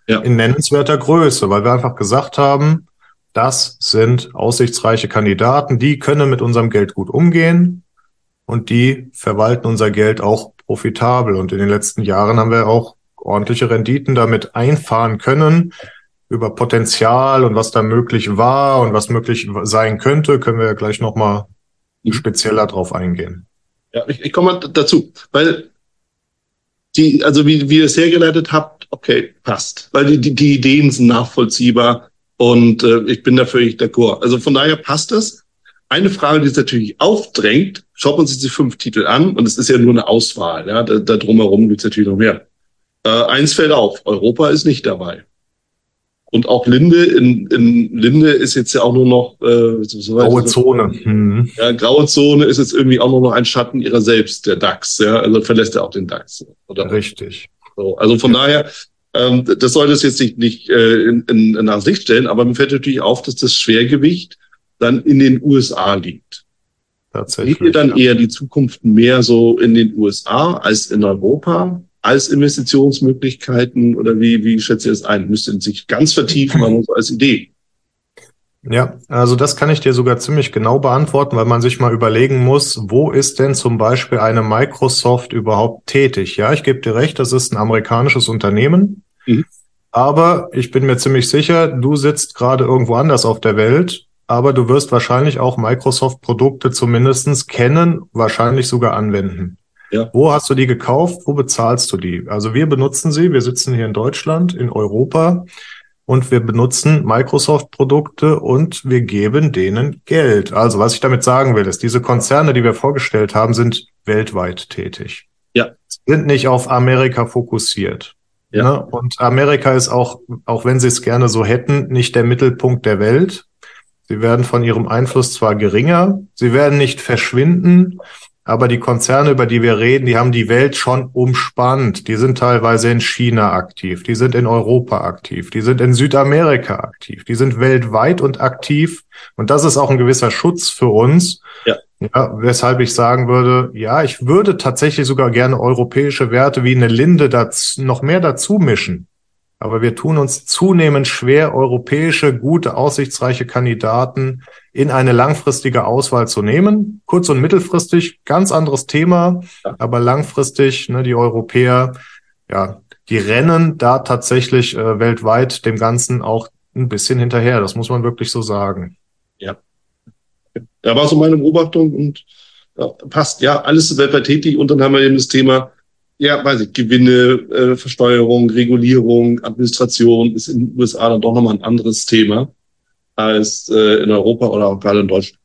Ja. In nennenswerter Größe, weil wir einfach gesagt haben, das sind aussichtsreiche Kandidaten, die können mit unserem Geld gut umgehen und die verwalten unser Geld auch profitabel. Und in den letzten Jahren haben wir auch ordentliche Renditen damit einfahren können. Über Potenzial und was da möglich war und was möglich sein könnte, können wir ja gleich nochmal spezieller drauf eingehen. Ja, ich, ich komme dazu, weil die, also wie, wie ihr es hergeleitet habt, okay, passt. Weil die, die, die Ideen sind nachvollziehbar. Und äh, ich bin dafür nicht d'accord. Also von daher passt es. Eine Frage, die es natürlich aufdrängt, schaut man sich die fünf Titel an und es ist ja nur eine Auswahl. Ja, da, da drumherum gibt es natürlich noch mehr. Äh, eins fällt auf, Europa ist nicht dabei. Und auch Linde, in, in Linde ist jetzt ja auch nur noch äh, so graue Zone. Hm. Ja, graue Zone ist jetzt irgendwie auch nur noch ein Schatten ihrer selbst, der DAX. Ja, also verlässt er auch den DAX. Oder? Richtig. So, also von ja. daher, ähm, das sollte es jetzt nicht, nicht äh, in, in, in das Licht stellen, aber mir fällt natürlich auf, dass das Schwergewicht dann in den USA liegt. Tatsächlich. Seht ihr dann ja. eher die Zukunft mehr so in den USA als in Europa? als Investitionsmöglichkeiten oder wie, wie schätzt ihr das ein? Müsst ihr sich ganz vertiefen, aber so als Idee? Ja, also das kann ich dir sogar ziemlich genau beantworten, weil man sich mal überlegen muss, wo ist denn zum Beispiel eine Microsoft überhaupt tätig? Ja, ich gebe dir recht, das ist ein amerikanisches Unternehmen. Mhm. Aber ich bin mir ziemlich sicher, du sitzt gerade irgendwo anders auf der Welt, aber du wirst wahrscheinlich auch Microsoft-Produkte zumindestens kennen, wahrscheinlich sogar anwenden. Ja. Wo hast du die gekauft? Wo bezahlst du die? Also wir benutzen sie. Wir sitzen hier in Deutschland, in Europa und wir benutzen Microsoft-Produkte und wir geben denen Geld. Also was ich damit sagen will, ist, diese Konzerne, die wir vorgestellt haben, sind weltweit tätig. Ja. Sind nicht auf Amerika fokussiert. Ja. Ne? Und Amerika ist auch, auch wenn sie es gerne so hätten, nicht der Mittelpunkt der Welt. Sie werden von ihrem Einfluss zwar geringer, sie werden nicht verschwinden, aber die Konzerne, über die wir reden, die haben die Welt schon umspannt. Die sind teilweise in China aktiv, die sind in Europa aktiv, die sind in Südamerika aktiv, die sind weltweit und aktiv. Und das ist auch ein gewisser Schutz für uns. Ja. Ja, weshalb ich sagen würde, ja, ich würde tatsächlich sogar gerne europäische Werte wie eine Linde dazu, noch mehr dazu mischen. Aber wir tun uns zunehmend schwer, europäische, gute, aussichtsreiche Kandidaten in eine langfristige Auswahl zu nehmen. Kurz- und mittelfristig, ganz anderes Thema, aber langfristig, ne, die Europäer, ja, die rennen da tatsächlich äh, weltweit dem Ganzen auch ein bisschen hinterher. Das muss man wirklich so sagen. Ja. Da war so meine Beobachtung und ja, passt, ja, alles weltweit tätig und dann haben wir eben das Thema, ja, weiß ich, Gewinne, äh, Versteuerung, Regulierung, Administration ist in den USA dann doch nochmal ein anderes Thema als äh, in Europa oder auch gerade in Deutschland.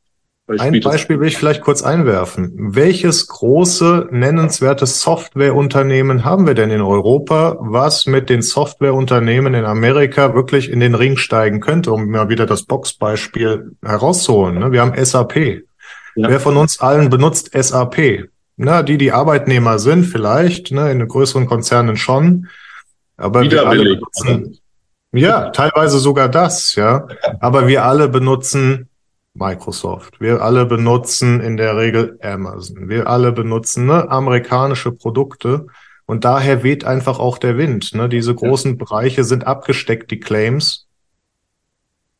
Ein Beispiel will ich vielleicht kurz einwerfen. Welches große, nennenswerte Softwareunternehmen haben wir denn in Europa, was mit den Softwareunternehmen in Amerika wirklich in den Ring steigen könnte, um mal wieder das Boxbeispiel herauszuholen? Ne? Wir haben SAP. Ja. Wer von uns allen benutzt SAP? Na, die, die Arbeitnehmer sind vielleicht, ne, in größeren Konzernen schon. Aber wir alle benutzen, ja, teilweise sogar das, ja. Aber wir alle benutzen Microsoft. Wir alle benutzen in der Regel Amazon. Wir alle benutzen ne, amerikanische Produkte. Und daher weht einfach auch der Wind. Ne? Diese großen ja. Bereiche sind abgesteckt, die Claims.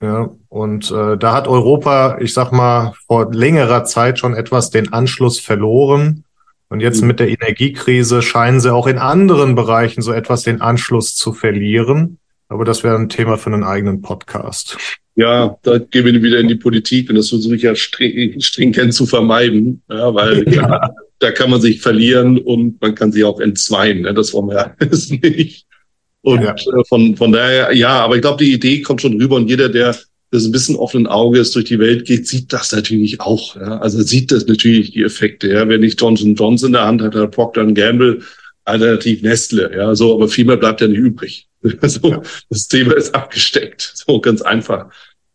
Ja, und äh, da hat Europa, ich sag mal, vor längerer Zeit schon etwas den Anschluss verloren. Und jetzt mhm. mit der Energiekrise scheinen sie auch in anderen Bereichen so etwas den Anschluss zu verlieren. Aber das wäre ein Thema für einen eigenen Podcast. Ja, da gehen wir wieder in die Politik und das versuche ich ja stringent zu vermeiden, ja, weil ja. ja. da kann man sich verlieren und man kann sich auch entzweien. Ne? Das wollen wir ja nicht. Und ja. Äh, von, von daher, ja, aber ich glaube, die Idee kommt schon rüber und jeder, der das ein bisschen offenen Auges durch die Welt geht, sieht das natürlich auch. Ja? Also sieht das natürlich die Effekte. Ja? Wenn ich Johnson Johnson in der Hand hat, hat Procter Gamble alternativ Nestle. Ja, so, aber viel mehr bleibt ja nicht übrig. Also, ja. Das Thema ist abgesteckt. So ganz einfach.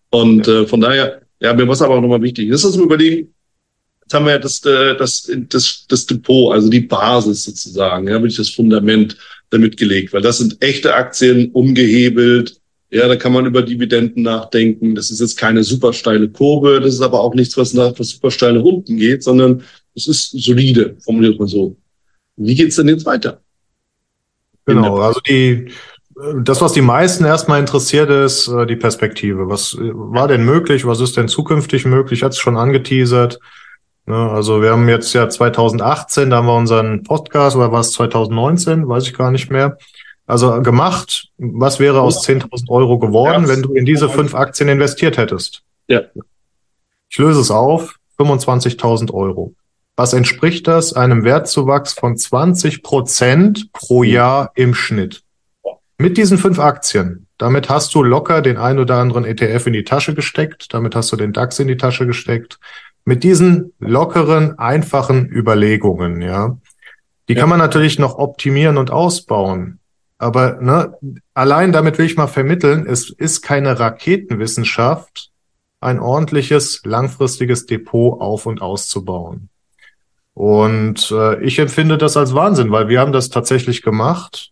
Und ja. äh, von daher, ja, mir was aber auch nochmal wichtig ist, dass wir überlegen, jetzt haben wir ja das, äh, das, das, das Depot, also die Basis sozusagen, ja, wirklich das Fundament damit gelegt, weil das sind echte Aktien, umgehebelt, ja, da kann man über Dividenden nachdenken. Das ist jetzt keine super steile Kurve, das ist aber auch nichts, was nach was super steil nach unten geht, sondern es ist solide, formuliert man so. Wie geht's denn jetzt weiter? Genau, also die, das, was die meisten erstmal interessiert, ist äh, die Perspektive. Was äh, war denn möglich? Was ist denn zukünftig möglich? Hat es schon angeteasert. Ne, also wir haben jetzt ja 2018, da haben wir unseren Podcast, oder war es 2019? Weiß ich gar nicht mehr. Also gemacht, was wäre aus 10.000 Euro geworden, ja. wenn du in diese fünf Aktien investiert hättest? Ja. Ich löse es auf, 25.000 Euro. Was entspricht das einem Wertzuwachs von 20 Prozent pro hm. Jahr im Schnitt? Mit diesen fünf Aktien, damit hast du locker den ein oder anderen ETF in die Tasche gesteckt, damit hast du den DAX in die Tasche gesteckt. Mit diesen lockeren, einfachen Überlegungen, ja. Die ja. kann man natürlich noch optimieren und ausbauen. Aber ne, allein damit will ich mal vermitteln, es ist keine Raketenwissenschaft, ein ordentliches, langfristiges Depot auf und auszubauen. Und äh, ich empfinde das als Wahnsinn, weil wir haben das tatsächlich gemacht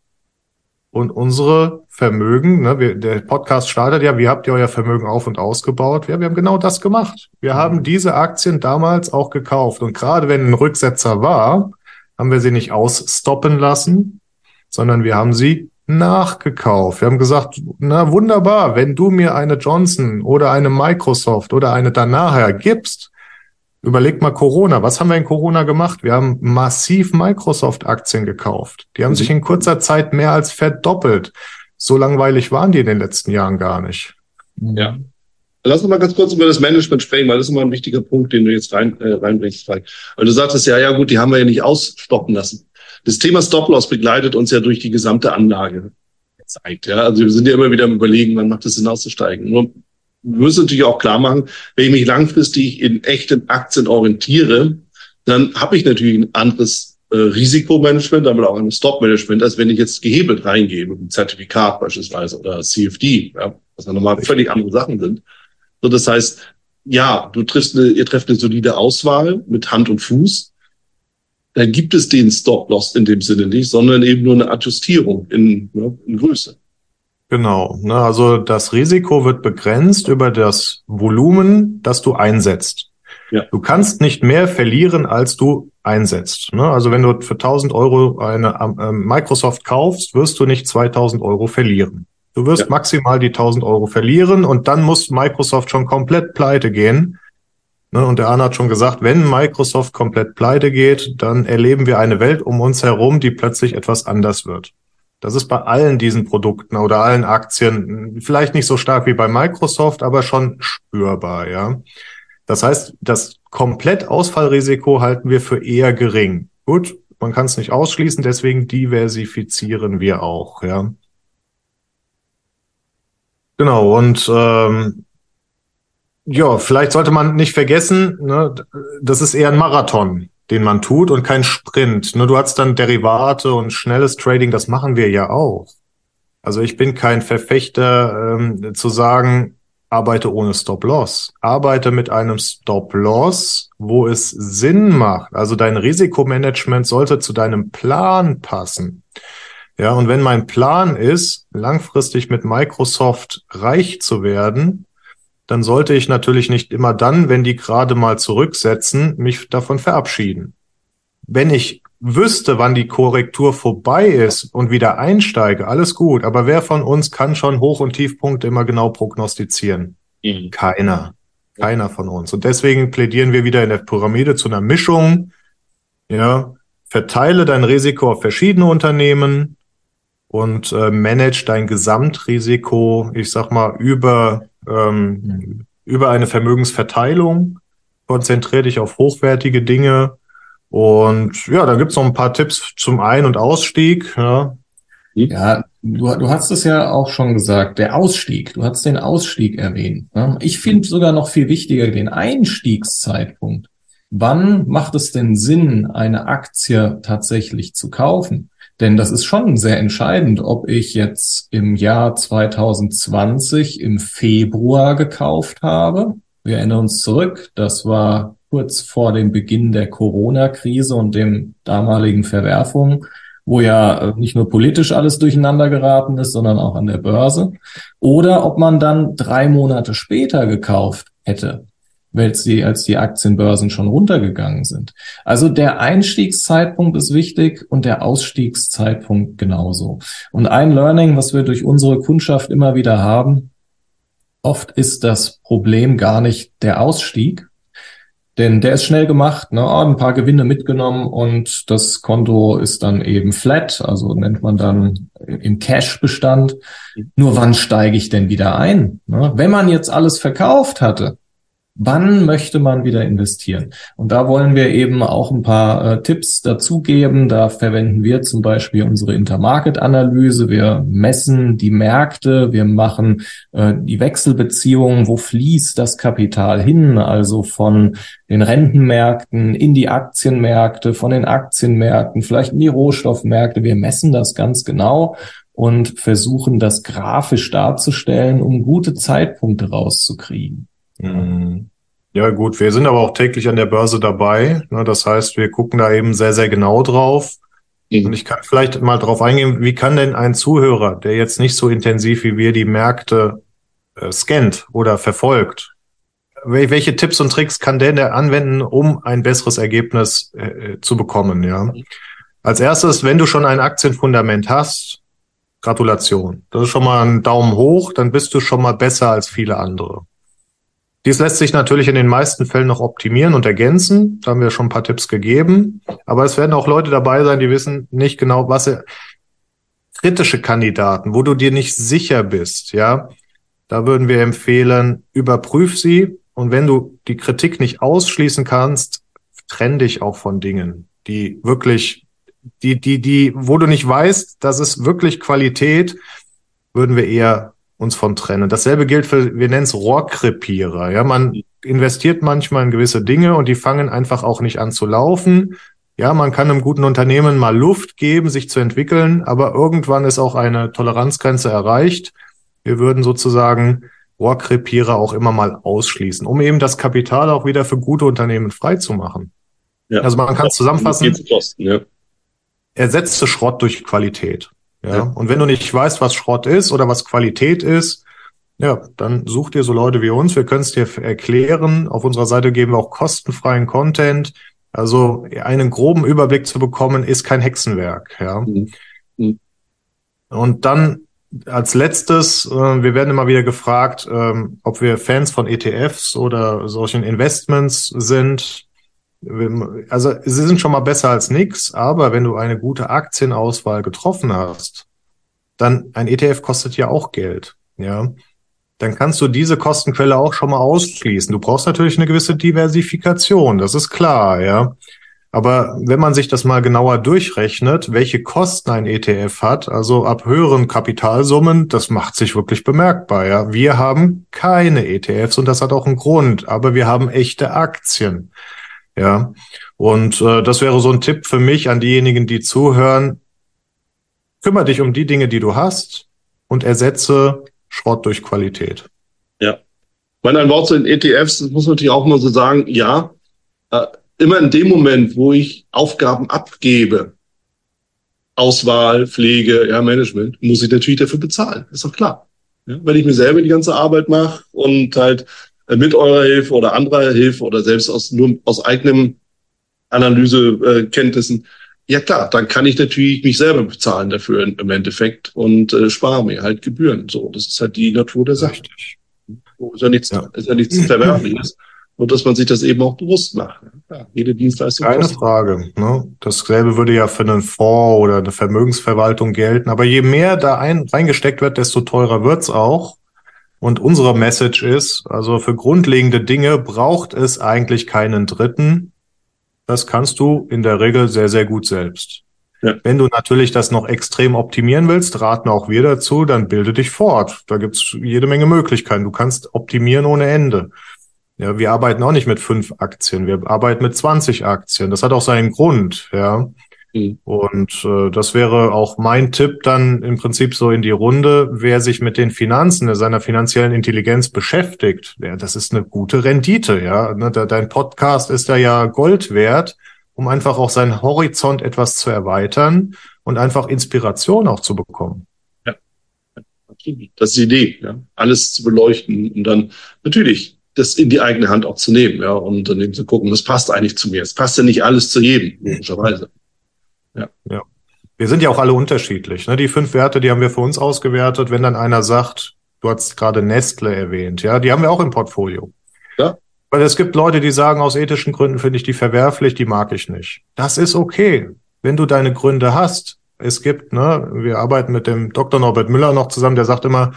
und unsere Vermögen, ne, wir, der Podcast startet ja, wie habt ihr euer Vermögen auf und ausgebaut? Ja, wir haben genau das gemacht. Wir mhm. haben diese Aktien damals auch gekauft. Und gerade wenn ein Rücksetzer war, haben wir sie nicht ausstoppen lassen, sondern wir haben sie nachgekauft. Wir haben gesagt, na wunderbar, wenn du mir eine Johnson oder eine Microsoft oder eine danach gibst, Überleg mal Corona. Was haben wir in Corona gemacht? Wir haben massiv Microsoft-Aktien gekauft. Die haben mhm. sich in kurzer Zeit mehr als verdoppelt. So langweilig waren die in den letzten Jahren gar nicht. Ja. Lass uns mal ganz kurz über das Management sprechen, weil das ist immer ein wichtiger Punkt, den du jetzt rein, äh, reinbringst, Weil du sagtest ja, ja gut, die haben wir ja nicht ausstoppen lassen. Das Thema Stop-Loss begleitet uns ja durch die gesamte Anlage. Zeit, ja. Also wir sind ja immer wieder am überlegen, wann macht es Sinn auszusteigen. Nur muss natürlich auch klar machen, wenn ich mich langfristig in echten Aktien orientiere, dann habe ich natürlich ein anderes äh, Risikomanagement, damit auch ein Stop-Management, als wenn ich jetzt gehebelt reingehe mit einem Zertifikat beispielsweise oder CFD, ja, was dann nochmal völlig andere Sachen sind. So, das heißt, ja, du triffst eine, ihr trefft eine solide Auswahl mit Hand und Fuß. Dann gibt es den Stop-Loss in dem Sinne nicht, sondern eben nur eine Adjustierung in, ne, in Größe. Genau. Ne, also das Risiko wird begrenzt über das Volumen, das du einsetzt. Ja. Du kannst nicht mehr verlieren, als du einsetzt. Ne? Also wenn du für 1000 Euro eine äh, Microsoft kaufst, wirst du nicht 2000 Euro verlieren. Du wirst ja. maximal die 1000 Euro verlieren und dann muss Microsoft schon komplett pleite gehen. Ne? Und der Arne hat schon gesagt, wenn Microsoft komplett pleite geht, dann erleben wir eine Welt um uns herum, die plötzlich etwas anders wird. Das ist bei allen diesen Produkten oder allen Aktien vielleicht nicht so stark wie bei Microsoft, aber schon spürbar, ja. Das heißt, das Komplettausfallrisiko halten wir für eher gering. Gut, man kann es nicht ausschließen, deswegen diversifizieren wir auch, ja. Genau, und ähm, ja, vielleicht sollte man nicht vergessen, ne, das ist eher ein Marathon den man tut und kein Sprint. Nur du hast dann Derivate und schnelles Trading, das machen wir ja auch. Also ich bin kein Verfechter ähm, zu sagen, arbeite ohne Stop-Loss. Arbeite mit einem Stop-Loss, wo es Sinn macht. Also dein Risikomanagement sollte zu deinem Plan passen. Ja, und wenn mein Plan ist, langfristig mit Microsoft reich zu werden, dann sollte ich natürlich nicht immer dann, wenn die gerade mal zurücksetzen, mich davon verabschieden. Wenn ich wüsste, wann die Korrektur vorbei ist und wieder einsteige, alles gut. Aber wer von uns kann schon Hoch- und Tiefpunkte immer genau prognostizieren? Mhm. Keiner. Keiner von uns. Und deswegen plädieren wir wieder in der Pyramide zu einer Mischung. Ja, verteile dein Risiko auf verschiedene Unternehmen und äh, manage dein Gesamtrisiko, ich sag mal, über ähm, über eine Vermögensverteilung. Konzentriere dich auf hochwertige Dinge. Und ja, da gibt's noch ein paar Tipps zum Ein- und Ausstieg. Ja, ja du, du hast es ja auch schon gesagt, der Ausstieg. Du hast den Ausstieg erwähnt. Ne? Ich finde sogar noch viel wichtiger den Einstiegszeitpunkt. Wann macht es denn Sinn, eine Aktie tatsächlich zu kaufen? Denn das ist schon sehr entscheidend, ob ich jetzt im Jahr 2020 im Februar gekauft habe. Wir erinnern uns zurück, das war kurz vor dem Beginn der Corona-Krise und dem damaligen Verwerfungen, wo ja nicht nur politisch alles durcheinander geraten ist, sondern auch an der Börse. Oder ob man dann drei Monate später gekauft hätte als die, als die Aktienbörsen schon runtergegangen sind. Also der Einstiegszeitpunkt ist wichtig und der Ausstiegszeitpunkt genauso. Und ein Learning, was wir durch unsere Kundschaft immer wieder haben, oft ist das Problem gar nicht der Ausstieg, denn der ist schnell gemacht, ne? Oh, ein paar Gewinne mitgenommen und das Konto ist dann eben flat, also nennt man dann im Cash-Bestand. Nur wann steige ich denn wieder ein? Ne? Wenn man jetzt alles verkauft hatte, Wann möchte man wieder investieren? Und da wollen wir eben auch ein paar äh, Tipps dazugeben. Da verwenden wir zum Beispiel unsere Intermarket-Analyse. Wir messen die Märkte, wir machen äh, die Wechselbeziehungen, wo fließt das Kapital hin, also von den Rentenmärkten in die Aktienmärkte, von den Aktienmärkten vielleicht in die Rohstoffmärkte. Wir messen das ganz genau und versuchen, das grafisch darzustellen, um gute Zeitpunkte rauszukriegen. Mhm. Ja, gut, wir sind aber auch täglich an der Börse dabei. Ne? Das heißt, wir gucken da eben sehr, sehr genau drauf. Mhm. Und ich kann vielleicht mal drauf eingehen, wie kann denn ein Zuhörer, der jetzt nicht so intensiv wie wir die Märkte äh, scannt oder verfolgt, welche Tipps und Tricks kann der denn anwenden, um ein besseres Ergebnis äh, zu bekommen? Ja. Als erstes, wenn du schon ein Aktienfundament hast, Gratulation. Das ist schon mal ein Daumen hoch, dann bist du schon mal besser als viele andere. Dies lässt sich natürlich in den meisten Fällen noch optimieren und ergänzen. Da haben wir schon ein paar Tipps gegeben. Aber es werden auch Leute dabei sein, die wissen nicht genau, was sie, kritische Kandidaten, wo du dir nicht sicher bist, ja. Da würden wir empfehlen, überprüf sie. Und wenn du die Kritik nicht ausschließen kannst, trenn dich auch von Dingen, die wirklich die, die, die, wo du nicht weißt, das ist wirklich Qualität, würden wir eher uns von trennen. Dasselbe gilt für, wir nennen es Rohrkrepierer. Ja, man investiert manchmal in gewisse Dinge und die fangen einfach auch nicht an zu laufen. Ja, man kann einem guten Unternehmen mal Luft geben, sich zu entwickeln, aber irgendwann ist auch eine Toleranzgrenze erreicht. Wir würden sozusagen Rohrkrepierer auch immer mal ausschließen, um eben das Kapital auch wieder für gute Unternehmen freizumachen. Ja. Also man kann es zusammenfassen. Kosten, ja ersetze Schrott durch Qualität. Ja? ja? Und wenn du nicht weißt, was Schrott ist oder was Qualität ist, ja, dann such dir so Leute wie uns. Wir können es dir erklären. Auf unserer Seite geben wir auch kostenfreien Content. Also einen groben Überblick zu bekommen, ist kein Hexenwerk. Ja. Mhm. mhm. Und dann als letztes, äh, wir werden immer wieder gefragt, ähm, ob wir Fans von ETFs oder solchen Investments sind also sie sind schon mal besser als nix, aber wenn du eine gute Aktienauswahl getroffen hast, dann ein ETF kostet ja auch Geld, ja. Dann kannst du diese Kostenquelle auch schon mal ausschließen. Du brauchst natürlich eine gewisse Diversifikation, das ist klar, ja. Aber wenn man sich das mal genauer durchrechnet, welche Kosten ein ETF hat, also ab höheren Kapitalsummen, das macht sich wirklich bemerkbar. Ja, wir haben keine ETFs und das hat auch einen Grund, aber wir haben echte Aktien. Ja, und äh, das wäre so ein Tipp für mich an diejenigen, die zuhören. Kümmer dich um die Dinge, die du hast und ersetze Schrott durch Qualität. Ja. Wenn ein Wort zu den ETFs, das muss man natürlich auch mal so sagen, ja, äh, immer in dem Moment, wo ich Aufgaben abgebe, Auswahl, Pflege, ja, Management, muss ich natürlich dafür bezahlen. Ist doch klar. Ja, wenn ich mir selber die ganze Arbeit mache und halt mit eurer Hilfe oder anderer Hilfe oder selbst aus nur aus eigenem Analysekenntnissen, ja klar, dann kann ich natürlich mich selber bezahlen dafür im Endeffekt und äh, spare mir halt Gebühren. So, das ist halt die Natur der Sache. Ist ja nichts, ja. ist ja nichts Verwerfliches. Und dass man sich das eben auch bewusst macht. Ja, jede Dienstleistung. Keine kostet. Frage. Ne? Dasselbe würde ja für einen Fonds oder eine Vermögensverwaltung gelten. Aber je mehr da ein, reingesteckt wird, desto teurer wird's auch. Und unsere Message ist, also für grundlegende Dinge braucht es eigentlich keinen Dritten. Das kannst du in der Regel sehr, sehr gut selbst. Ja. Wenn du natürlich das noch extrem optimieren willst, raten auch wir dazu, dann bilde dich fort. Da gibt's jede Menge Möglichkeiten. Du kannst optimieren ohne Ende. Ja, wir arbeiten auch nicht mit fünf Aktien, wir arbeiten mit 20 Aktien. Das hat auch seinen Grund, ja. Mhm. Und äh, das wäre auch mein Tipp dann im Prinzip so in die Runde, wer sich mit den Finanzen, seiner finanziellen Intelligenz beschäftigt, ja, das ist eine gute Rendite, ja. Ne, dein Podcast ist da ja Gold wert, um einfach auch seinen Horizont etwas zu erweitern und einfach Inspiration auch zu bekommen. Ja. Das ist die Idee, ja. Alles zu beleuchten und dann natürlich das in die eigene Hand auch zu nehmen, ja, und dann eben zu gucken, was passt eigentlich zu mir. Es passt ja nicht alles zu jedem, logischerweise. Ja. ja. Wir sind ja auch alle unterschiedlich. Ne? Die fünf Werte, die haben wir für uns ausgewertet. Wenn dann einer sagt, du hast gerade Nestle erwähnt, ja, die haben wir auch im Portfolio. Ja. Weil es gibt Leute, die sagen, aus ethischen Gründen finde ich die verwerflich, die mag ich nicht. Das ist okay, wenn du deine Gründe hast. Es gibt, ne, wir arbeiten mit dem Dr. Norbert Müller noch zusammen, der sagt immer,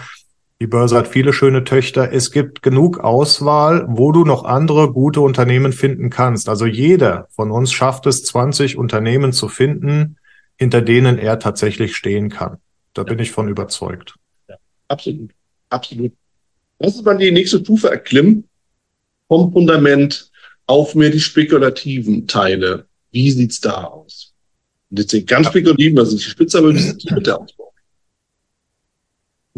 die Börse hat viele schöne Töchter. Es gibt genug Auswahl, wo du noch andere gute Unternehmen finden kannst. Also jeder von uns schafft es, 20 Unternehmen zu finden, hinter denen er tatsächlich stehen kann. Da bin ich von überzeugt. Ja, absolut. Absolut. Lass uns mal die nächste Stufe erklimmen. Vom Fundament auf mir die spekulativen Teile. Wie sieht's da aus? Und jetzt sind ganz spekulativ, also die Spitze, aber wie sieht die Mitte aus?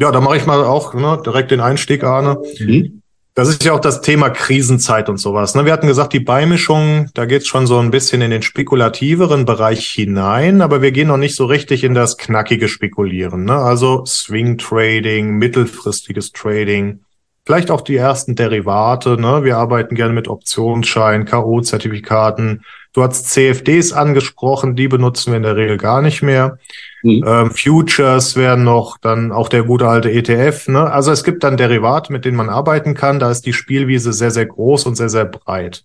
Ja, da mache ich mal auch ne, direkt den Einstieg, Arne. Mhm. Das ist ja auch das Thema Krisenzeit und sowas. Ne? Wir hatten gesagt, die Beimischung, da geht's schon so ein bisschen in den spekulativeren Bereich hinein, aber wir gehen noch nicht so richtig in das knackige Spekulieren. Ne? Also Swing Trading, mittelfristiges Trading, vielleicht auch die ersten Derivate. Ne? Wir arbeiten gerne mit Optionsschein, K.O.-Zertifikaten. Du hast CFDs angesprochen, die benutzen wir in der Regel gar nicht mehr. Mhm. Ähm, Futures wären noch dann auch der gute alte ETF. Ne? Also es gibt dann Derivate, mit denen man arbeiten kann. Da ist die Spielwiese sehr, sehr groß und sehr, sehr breit.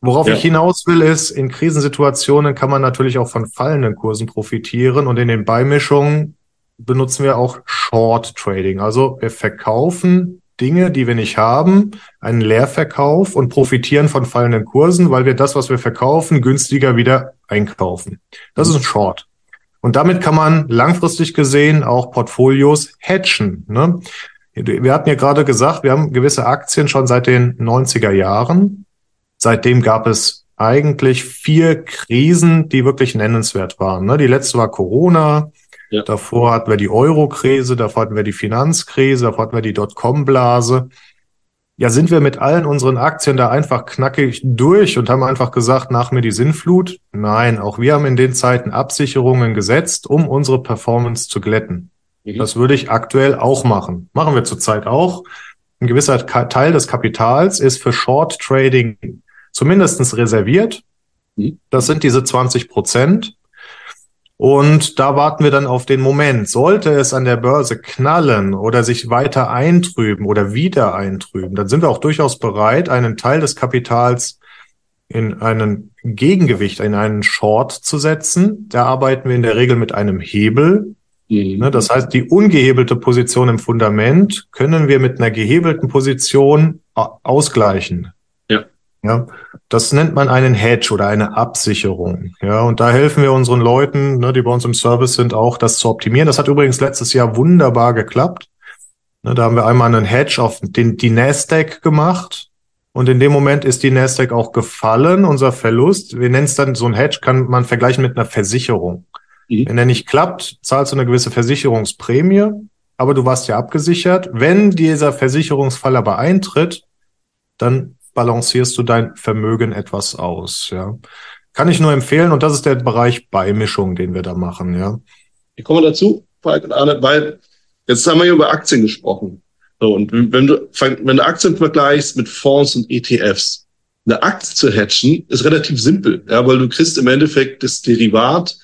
Worauf ja. ich hinaus will, ist, in Krisensituationen kann man natürlich auch von fallenden Kursen profitieren und in den Beimischungen benutzen wir auch Short Trading. Also wir verkaufen Dinge, die wir nicht haben, einen Leerverkauf und profitieren von fallenden Kursen, weil wir das, was wir verkaufen, günstiger wieder einkaufen. Das ist ein Short. Und damit kann man langfristig gesehen auch Portfolios hatchen. Ne? Wir hatten ja gerade gesagt, wir haben gewisse Aktien schon seit den 90er Jahren. Seitdem gab es eigentlich vier Krisen, die wirklich nennenswert waren. Ne? Die letzte war Corona. Ja. Davor hatten wir die Euro-Krise, davor hatten wir die Finanzkrise, davor hatten wir die Dotcom-Blase ja, sind wir mit allen unseren Aktien da einfach knackig durch und haben einfach gesagt, nach mir die Sinnflut? Nein, auch wir haben in den Zeiten Absicherungen gesetzt, um unsere Performance zu glätten. Mhm. Das würde ich aktuell auch machen. Machen wir zurzeit auch. Ein gewisser Teil des Kapitals ist für Short Trading zumindestens reserviert. Mhm. Das sind diese 20 Prozent. Und da warten wir dann auf den Moment. Sollte es an der Börse knallen oder sich weiter eintrüben oder wieder eintrüben, dann sind wir auch durchaus bereit, einen Teil des Kapitals in einen Gegengewicht, in einen Short zu setzen. Da arbeiten wir in der Regel mit einem Hebel. Mhm. Ne, das heißt, die ungehebelte Position im Fundament können wir mit einer gehebelten Position ausgleichen. Ja, das nennt man einen Hedge oder eine Absicherung. Ja, und da helfen wir unseren Leuten, ne, die bei uns im Service sind, auch das zu optimieren. Das hat übrigens letztes Jahr wunderbar geklappt. Ne, da haben wir einmal einen Hedge auf den, die Nasdaq gemacht. Und in dem Moment ist die Nasdaq auch gefallen, unser Verlust. Wir nennen es dann so ein Hedge, kann man vergleichen mit einer Versicherung. Mhm. Wenn er nicht klappt, zahlst du eine gewisse Versicherungsprämie, aber du warst ja abgesichert. Wenn dieser Versicherungsfall aber eintritt, dann balancierst du dein Vermögen etwas aus, ja. Kann ich nur empfehlen und das ist der Bereich Beimischung, den wir da machen, ja. Ich komme dazu, weil jetzt haben wir hier über Aktien gesprochen. So, und wenn du, wenn du Aktien vergleichst mit Fonds und ETFs, eine Aktie zu hatchen ist relativ simpel, ja, weil du kriegst im Endeffekt das Derivat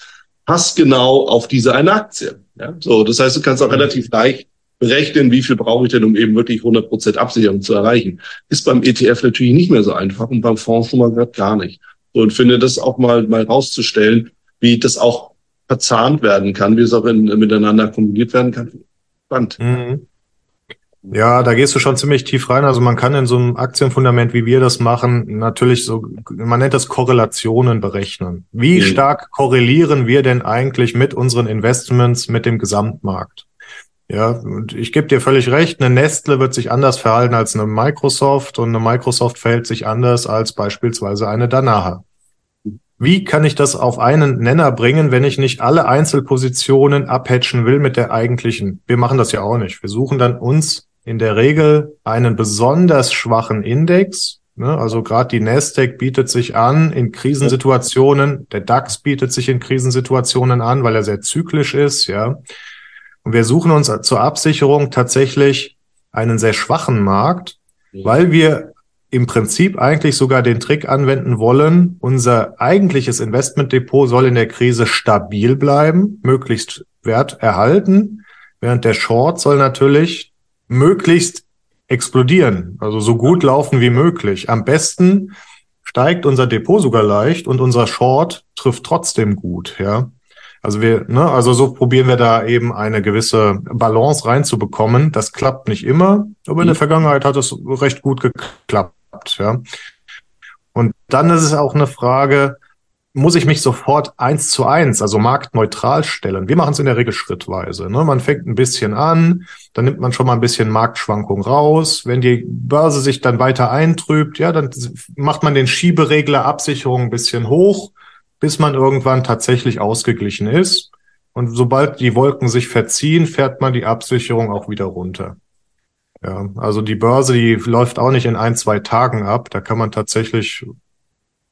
passgenau auf diese eine Aktie. Ja, so, das heißt, du kannst auch mhm. relativ leicht berechnen, wie viel brauche ich denn, um eben wirklich 100 Prozent Absicherung zu erreichen. Ist beim ETF natürlich nicht mehr so einfach und beim Fonds schon mal gerade gar nicht. Und finde das auch mal, mal rauszustellen, wie das auch verzahnt werden kann, wie es auch in, miteinander kombiniert werden kann. Spannend. Mhm. Ja, da gehst du schon ziemlich tief rein. Also man kann in so einem Aktienfundament, wie wir das machen, natürlich so, man nennt das Korrelationen berechnen. Wie mhm. stark korrelieren wir denn eigentlich mit unseren Investments mit dem Gesamtmarkt? Ja, und ich gebe dir völlig recht, eine Nestle wird sich anders verhalten als eine Microsoft und eine Microsoft verhält sich anders als beispielsweise eine Danaher. Wie kann ich das auf einen Nenner bringen, wenn ich nicht alle Einzelpositionen abhatchen will mit der eigentlichen? Wir machen das ja auch nicht. Wir suchen dann uns in der Regel einen besonders schwachen Index. Ne? Also gerade die Nasdaq bietet sich an in Krisensituationen. Der DAX bietet sich in Krisensituationen an, weil er sehr zyklisch ist. Ja, und wir suchen uns zur Absicherung tatsächlich einen sehr schwachen Markt, weil wir im Prinzip eigentlich sogar den Trick anwenden wollen, unser eigentliches Investmentdepot soll in der Krise stabil bleiben, möglichst Wert erhalten, während der Short soll natürlich möglichst explodieren, also so gut laufen wie möglich. Am besten steigt unser Depot sogar leicht und unser Short trifft trotzdem gut, ja. Also wir, ne, also so probieren wir da eben eine gewisse Balance reinzubekommen. Das klappt nicht immer, aber in der mhm. Vergangenheit hat es recht gut geklappt, ja. Und dann ist es auch eine Frage, muss ich mich sofort eins zu eins, also marktneutral stellen? Wir machen es in der Regel schrittweise. Ne? Man fängt ein bisschen an, dann nimmt man schon mal ein bisschen Marktschwankung raus. Wenn die Börse sich dann weiter eintrübt, ja, dann macht man den Schieberegler Absicherung ein bisschen hoch bis man irgendwann tatsächlich ausgeglichen ist. Und sobald die Wolken sich verziehen, fährt man die Absicherung auch wieder runter. Ja, also die Börse, die läuft auch nicht in ein, zwei Tagen ab. Da kann man tatsächlich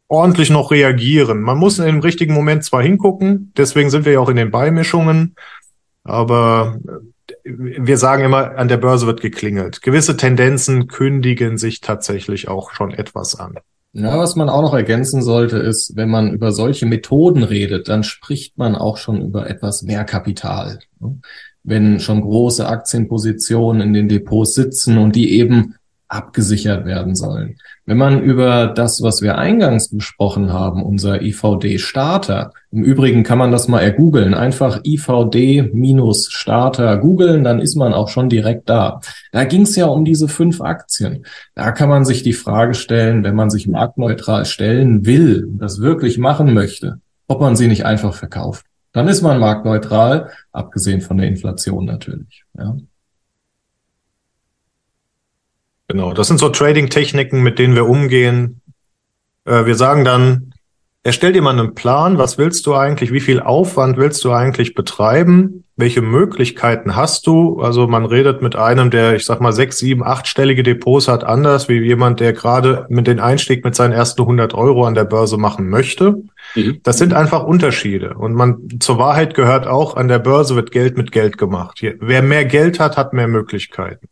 ordentlich noch reagieren. Man muss in dem richtigen Moment zwar hingucken, deswegen sind wir ja auch in den Beimischungen, aber wir sagen immer, an der Börse wird geklingelt. Gewisse Tendenzen kündigen sich tatsächlich auch schon etwas an. Ja, was man auch noch ergänzen sollte, ist, wenn man über solche Methoden redet, dann spricht man auch schon über etwas mehr Kapital. Wenn schon große Aktienpositionen in den Depots sitzen und die eben abgesichert werden sollen. Wenn man über das, was wir eingangs besprochen haben, unser IVD-Starter, im Übrigen kann man das mal ergoogeln, einfach IVD-Starter googeln, dann ist man auch schon direkt da. Da ging es ja um diese fünf Aktien. Da kann man sich die Frage stellen, wenn man sich marktneutral stellen will, das wirklich machen möchte, ob man sie nicht einfach verkauft. Dann ist man marktneutral, abgesehen von der Inflation natürlich. Ja. Genau, das sind so Trading-Techniken, mit denen wir umgehen. Äh, wir sagen dann, erstell dir mal einen Plan, was willst du eigentlich, wie viel Aufwand willst du eigentlich betreiben, welche Möglichkeiten hast du? Also man redet mit einem, der, ich sag mal, sechs, sieben, achtstellige Depots hat, anders wie jemand, der gerade mit den Einstieg mit seinen ersten 100 Euro an der Börse machen möchte. Mhm. Das sind einfach Unterschiede. Und man, zur Wahrheit gehört auch, an der Börse wird Geld mit Geld gemacht. Hier, wer mehr Geld hat, hat mehr Möglichkeiten.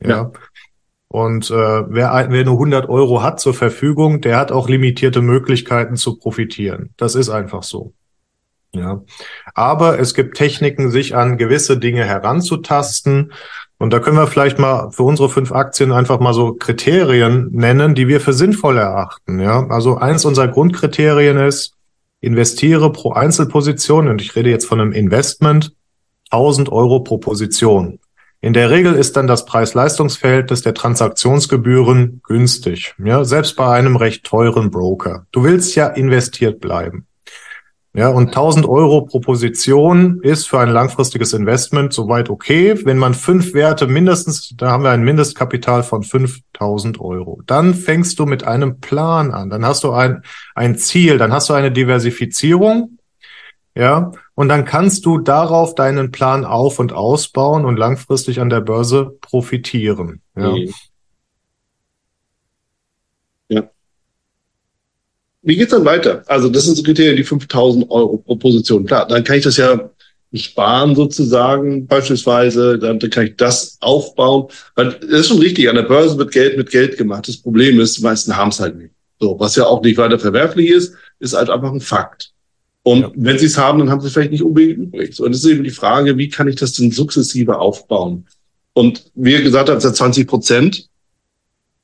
ja. ja. Und äh, wer, wer nur 100 Euro hat zur Verfügung, der hat auch limitierte Möglichkeiten zu profitieren. Das ist einfach so. Ja. Aber es gibt Techniken, sich an gewisse Dinge heranzutasten. Und da können wir vielleicht mal für unsere fünf Aktien einfach mal so Kriterien nennen, die wir für sinnvoll erachten. Ja. Also eins unserer Grundkriterien ist, investiere pro Einzelposition, und ich rede jetzt von einem Investment, 1000 Euro pro Position. In der Regel ist dann das Preis-Leistungs-Verhältnis der Transaktionsgebühren günstig, ja, selbst bei einem recht teuren Broker. Du willst ja investiert bleiben. Ja, und 1000 Euro pro Position ist für ein langfristiges Investment soweit okay. Wenn man fünf Werte mindestens, da haben wir ein Mindestkapital von 5000 Euro. Dann fängst du mit einem Plan an. Dann hast du ein, ein Ziel, dann hast du eine Diversifizierung. Ja, und dann kannst du darauf deinen Plan auf- und ausbauen und langfristig an der Börse profitieren. Ja. Mhm. ja. Wie geht's dann weiter? Also das sind so Kriterien, die 5000 Euro pro Position. Klar, dann kann ich das ja sparen sozusagen beispielsweise, dann kann ich das aufbauen. Weil das ist schon richtig, an der Börse wird Geld mit Geld gemacht. Das Problem ist, die meisten haben es halt nicht. So, was ja auch nicht weiter verwerflich ist, ist halt einfach ein Fakt. Und ja. wenn sie es haben, dann haben sie es vielleicht nicht unbedingt übrig. So, und das ist eben die Frage, wie kann ich das denn sukzessive aufbauen? Und wie ihr gesagt habt, 20 Prozent,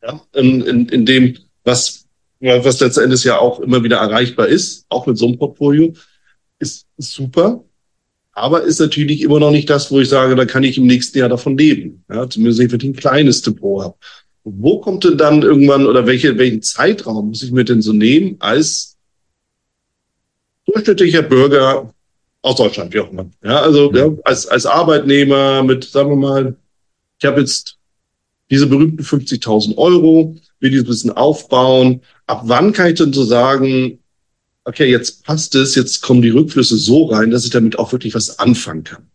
ja, in, in, in dem, was, was letzten Endes ja auch immer wieder erreichbar ist, auch mit so einem Portfolio, ist, ist super. Aber ist natürlich immer noch nicht das, wo ich sage, da kann ich im nächsten Jahr davon leben. Ja, zumindest wenn ich ein kleines Depot habe. Wo kommt denn dann irgendwann oder welche, welchen Zeitraum muss ich mir denn so nehmen als durchschnittlicher Bürger aus Deutschland, wie auch immer. Ja, also mhm. ja, als, als Arbeitnehmer mit, sagen wir mal, ich habe jetzt diese berühmten 50.000 Euro, will dieses bisschen aufbauen. Ab wann kann ich denn so sagen, okay, jetzt passt es, jetzt kommen die Rückflüsse so rein, dass ich damit auch wirklich was anfangen kann?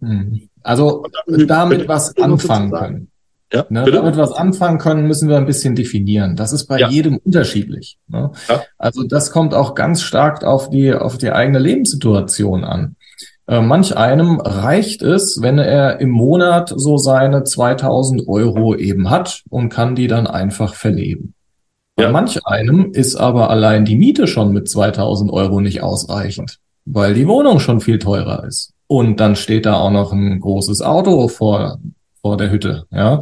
Mhm. Also damit, damit was anfangen können. Ja, ne, damit wir was anfangen können, müssen wir ein bisschen definieren. Das ist bei ja. jedem unterschiedlich. Ne? Ja. Also das kommt auch ganz stark auf die, auf die eigene Lebenssituation an. Äh, manch einem reicht es, wenn er im Monat so seine 2000 Euro eben hat und kann die dann einfach verleben. Bei manch einem ist aber allein die Miete schon mit 2000 Euro nicht ausreichend, weil die Wohnung schon viel teurer ist. Und dann steht da auch noch ein großes Auto vor vor der Hütte. Ja,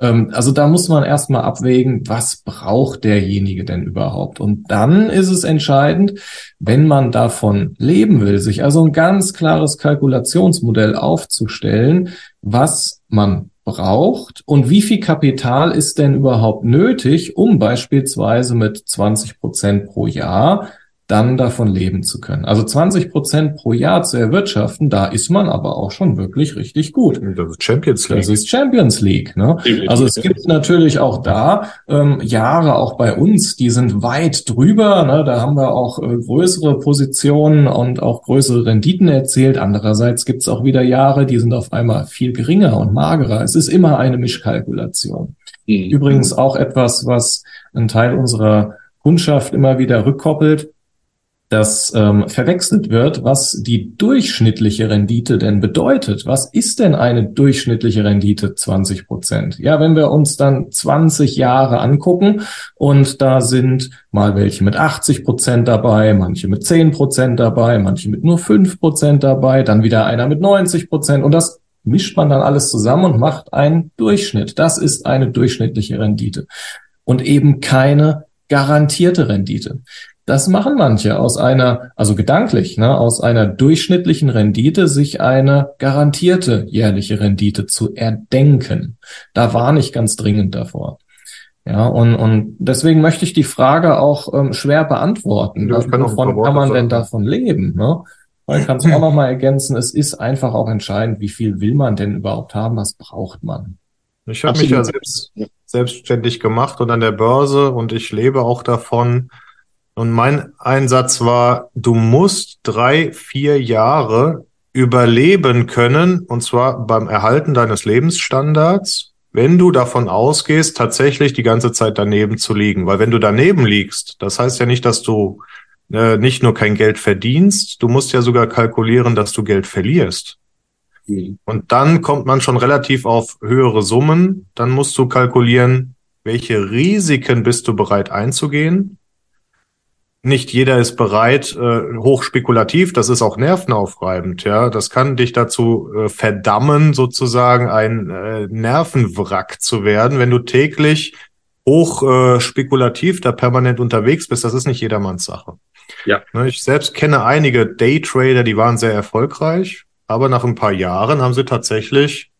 ähm, also da muss man erstmal abwägen, was braucht derjenige denn überhaupt? Und dann ist es entscheidend, wenn man davon leben will, sich also ein ganz klares Kalkulationsmodell aufzustellen, was man braucht und wie viel Kapital ist denn überhaupt nötig, um beispielsweise mit 20 Prozent pro Jahr dann davon leben zu können. Also 20 Prozent pro Jahr zu erwirtschaften, da ist man aber auch schon wirklich richtig gut. Das ist Champions League. Das ist Champions League. Ne? Also es gibt natürlich auch da ähm, Jahre, auch bei uns, die sind weit drüber. Ne? Da haben wir auch äh, größere Positionen und auch größere Renditen erzielt. Andererseits gibt es auch wieder Jahre, die sind auf einmal viel geringer und magerer. Es ist immer eine Mischkalkulation. Mhm. Übrigens auch etwas, was ein Teil unserer Kundschaft immer wieder rückkoppelt dass ähm, verwechselt wird, was die durchschnittliche Rendite denn bedeutet. Was ist denn eine durchschnittliche Rendite 20 Prozent? Ja, wenn wir uns dann 20 Jahre angucken und da sind mal welche mit 80 Prozent dabei, manche mit 10 Prozent dabei, manche mit nur 5 Prozent dabei, dann wieder einer mit 90 Prozent und das mischt man dann alles zusammen und macht einen Durchschnitt. Das ist eine durchschnittliche Rendite und eben keine garantierte Rendite. Das machen manche aus einer, also gedanklich, ne, aus einer durchschnittlichen Rendite sich eine garantierte jährliche Rendite zu erdenken. Da warne ich ganz dringend davor. Ja, und, und deswegen möchte ich die Frage auch ähm, schwer beantworten. Ja, kann Wovon kann man sagen. denn davon leben? Ne? Weil ich kann es auch noch mal ergänzen, es ist einfach auch entscheidend, wie viel will man denn überhaupt haben, was braucht man. Ich habe mich ja selbst, selbstständig gemacht und an der Börse und ich lebe auch davon, und mein Einsatz war, du musst drei, vier Jahre überleben können, und zwar beim Erhalten deines Lebensstandards, wenn du davon ausgehst, tatsächlich die ganze Zeit daneben zu liegen. Weil wenn du daneben liegst, das heißt ja nicht, dass du äh, nicht nur kein Geld verdienst, du musst ja sogar kalkulieren, dass du Geld verlierst. Mhm. Und dann kommt man schon relativ auf höhere Summen. Dann musst du kalkulieren, welche Risiken bist du bereit einzugehen nicht jeder ist bereit, äh, hochspekulativ, das ist auch nervenaufreibend, ja. Das kann dich dazu äh, verdammen, sozusagen ein äh, Nervenwrack zu werden, wenn du täglich hoch äh, spekulativ da permanent unterwegs bist. Das ist nicht jedermanns Sache. Ja. Ne, ich selbst kenne einige Daytrader, die waren sehr erfolgreich, aber nach ein paar Jahren haben sie tatsächlich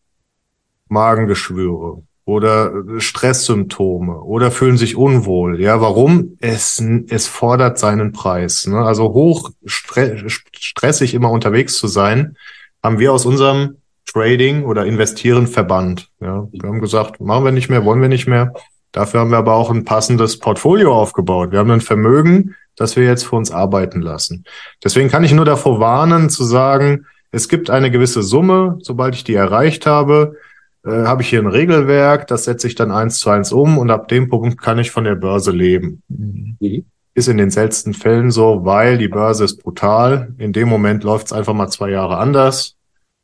Magengeschwüre oder Stresssymptome oder fühlen sich unwohl. Ja, warum? Es, es fordert seinen Preis. Ne? Also hoch stre stressig immer unterwegs zu sein, haben wir aus unserem Trading oder Investieren verbannt. Ja, wir haben gesagt, machen wir nicht mehr, wollen wir nicht mehr. Dafür haben wir aber auch ein passendes Portfolio aufgebaut. Wir haben ein Vermögen, das wir jetzt für uns arbeiten lassen. Deswegen kann ich nur davor warnen zu sagen, es gibt eine gewisse Summe, sobald ich die erreicht habe, äh, habe ich hier ein Regelwerk, das setze ich dann eins zu eins um und ab dem Punkt kann ich von der Börse leben. Mhm. Ist in den seltensten Fällen so, weil die Börse ist brutal. In dem Moment läuft es einfach mal zwei Jahre anders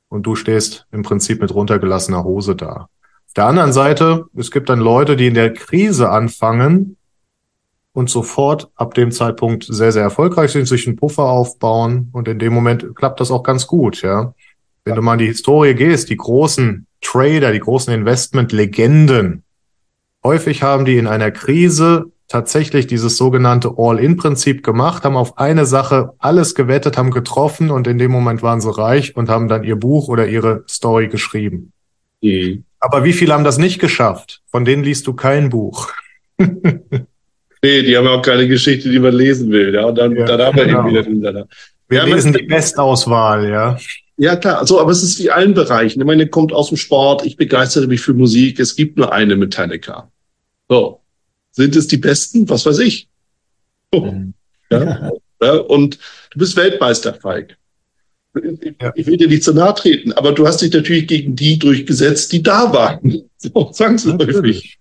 und du stehst im Prinzip mit runtergelassener Hose da. Auf der anderen Seite, es gibt dann Leute, die in der Krise anfangen und sofort ab dem Zeitpunkt sehr, sehr erfolgreich sind, sich einen Puffer aufbauen und in dem Moment klappt das auch ganz gut, ja. Wenn du mal in die Historie gehst, die großen Trader, die großen Investment-Legenden, häufig haben die in einer Krise tatsächlich dieses sogenannte All-In-Prinzip gemacht, haben auf eine Sache alles gewettet, haben getroffen und in dem Moment waren sie reich und haben dann ihr Buch oder ihre Story geschrieben. Mhm. Aber wie viele haben das nicht geschafft? Von denen liest du kein Buch. nee, die haben auch keine Geschichte, die man lesen will. Ja, und dann, ja, wir genau. eben wieder Wir lesen die Bestauswahl, ja. Ja, klar. Also, aber es ist wie allen Bereichen. Ich meine, kommt aus dem Sport. Ich begeistere mich für Musik. Es gibt nur eine Metallica. So. Sind es die Besten? Was weiß ich. Oh. Mhm. Ja. ja. Und du bist Weltmeister, Falk. Ja. Ich will dir nicht zu nahe treten, aber du hast dich natürlich gegen die durchgesetzt, die da waren. So, zwangsläufig.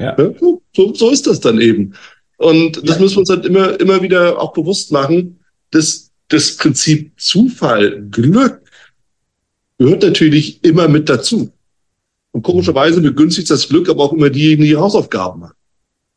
Ja. ja. So, so ist das dann eben. Und das ja. müssen wir uns halt immer, immer wieder auch bewusst machen, dass das Prinzip Zufall, Glück, gehört natürlich immer mit dazu. Und komischerweise begünstigt das Glück aber auch immer diejenigen, die Hausaufgaben machen.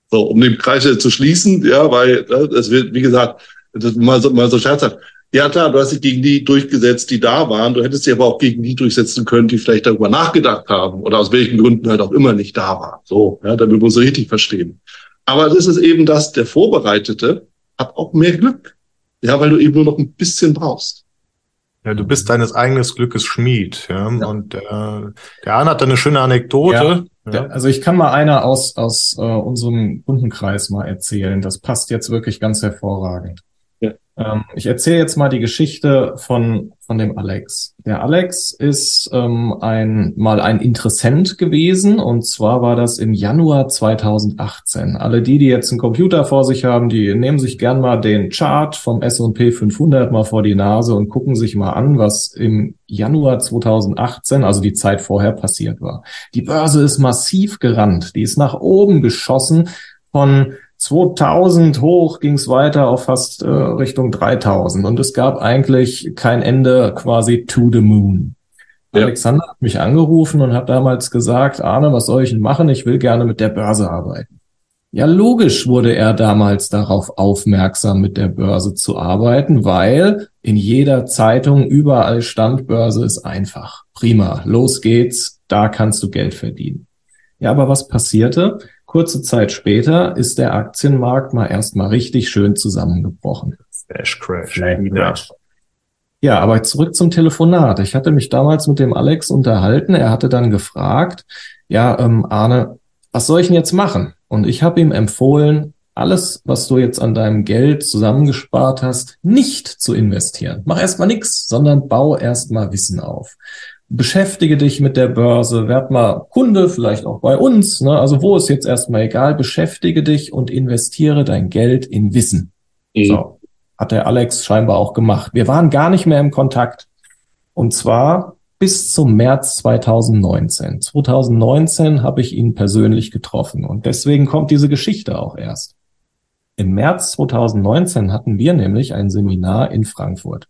So, um den Kreis zu schließen, ja, weil das wird, wie gesagt, das mal so, mal so scherzhaft. Ja klar, du hast dich gegen die durchgesetzt, die da waren. Du hättest dich aber auch gegen die durchsetzen können, die vielleicht darüber nachgedacht haben oder aus welchen Gründen halt auch immer nicht da waren. So, ja, damit wir uns richtig verstehen. Aber das ist eben das, der Vorbereitete hat auch mehr Glück. Ja, weil du eben nur noch ein bisschen brauchst. Ja, du bist deines eigenen Glückes Schmied. Ja? ja. Und äh, der Arne hat da eine schöne Anekdote. Ja, ja. Also ich kann mal einer aus, aus äh, unserem Kundenkreis mal erzählen. Das passt jetzt wirklich ganz hervorragend. Ähm, ich erzähle jetzt mal die Geschichte von, von dem Alex. Der Alex ist ähm, ein, mal ein Interessent gewesen und zwar war das im Januar 2018. Alle die, die jetzt einen Computer vor sich haben, die nehmen sich gern mal den Chart vom S&P 500 mal vor die Nase und gucken sich mal an, was im Januar 2018, also die Zeit vorher passiert war. Die Börse ist massiv gerannt, die ist nach oben geschossen von 2000 hoch ging es weiter auf fast äh, Richtung 3000 und es gab eigentlich kein Ende quasi to the moon. Ja. Alexander hat mich angerufen und hat damals gesagt, Arne, was soll ich denn machen? Ich will gerne mit der Börse arbeiten. Ja, logisch wurde er damals darauf aufmerksam, mit der Börse zu arbeiten, weil in jeder Zeitung überall stand, Börse ist einfach. Prima, los geht's, da kannst du Geld verdienen. Ja, aber was passierte? Kurze Zeit später ist der Aktienmarkt mal erstmal richtig schön zusammengebrochen. Flash Crash. Ja. ja, aber zurück zum Telefonat. Ich hatte mich damals mit dem Alex unterhalten. Er hatte dann gefragt, ja, ähm, Arne, was soll ich denn jetzt machen? Und ich habe ihm empfohlen, alles, was du jetzt an deinem Geld zusammengespart hast, nicht zu investieren. Mach erstmal nichts, sondern bau erstmal Wissen auf beschäftige dich mit der Börse, werd mal Kunde, vielleicht auch bei uns. Ne? Also wo ist jetzt erstmal egal, beschäftige dich und investiere dein Geld in Wissen. Mhm. So, hat der Alex scheinbar auch gemacht. Wir waren gar nicht mehr im Kontakt. Und zwar bis zum März 2019. 2019 habe ich ihn persönlich getroffen und deswegen kommt diese Geschichte auch erst. Im März 2019 hatten wir nämlich ein Seminar in Frankfurt.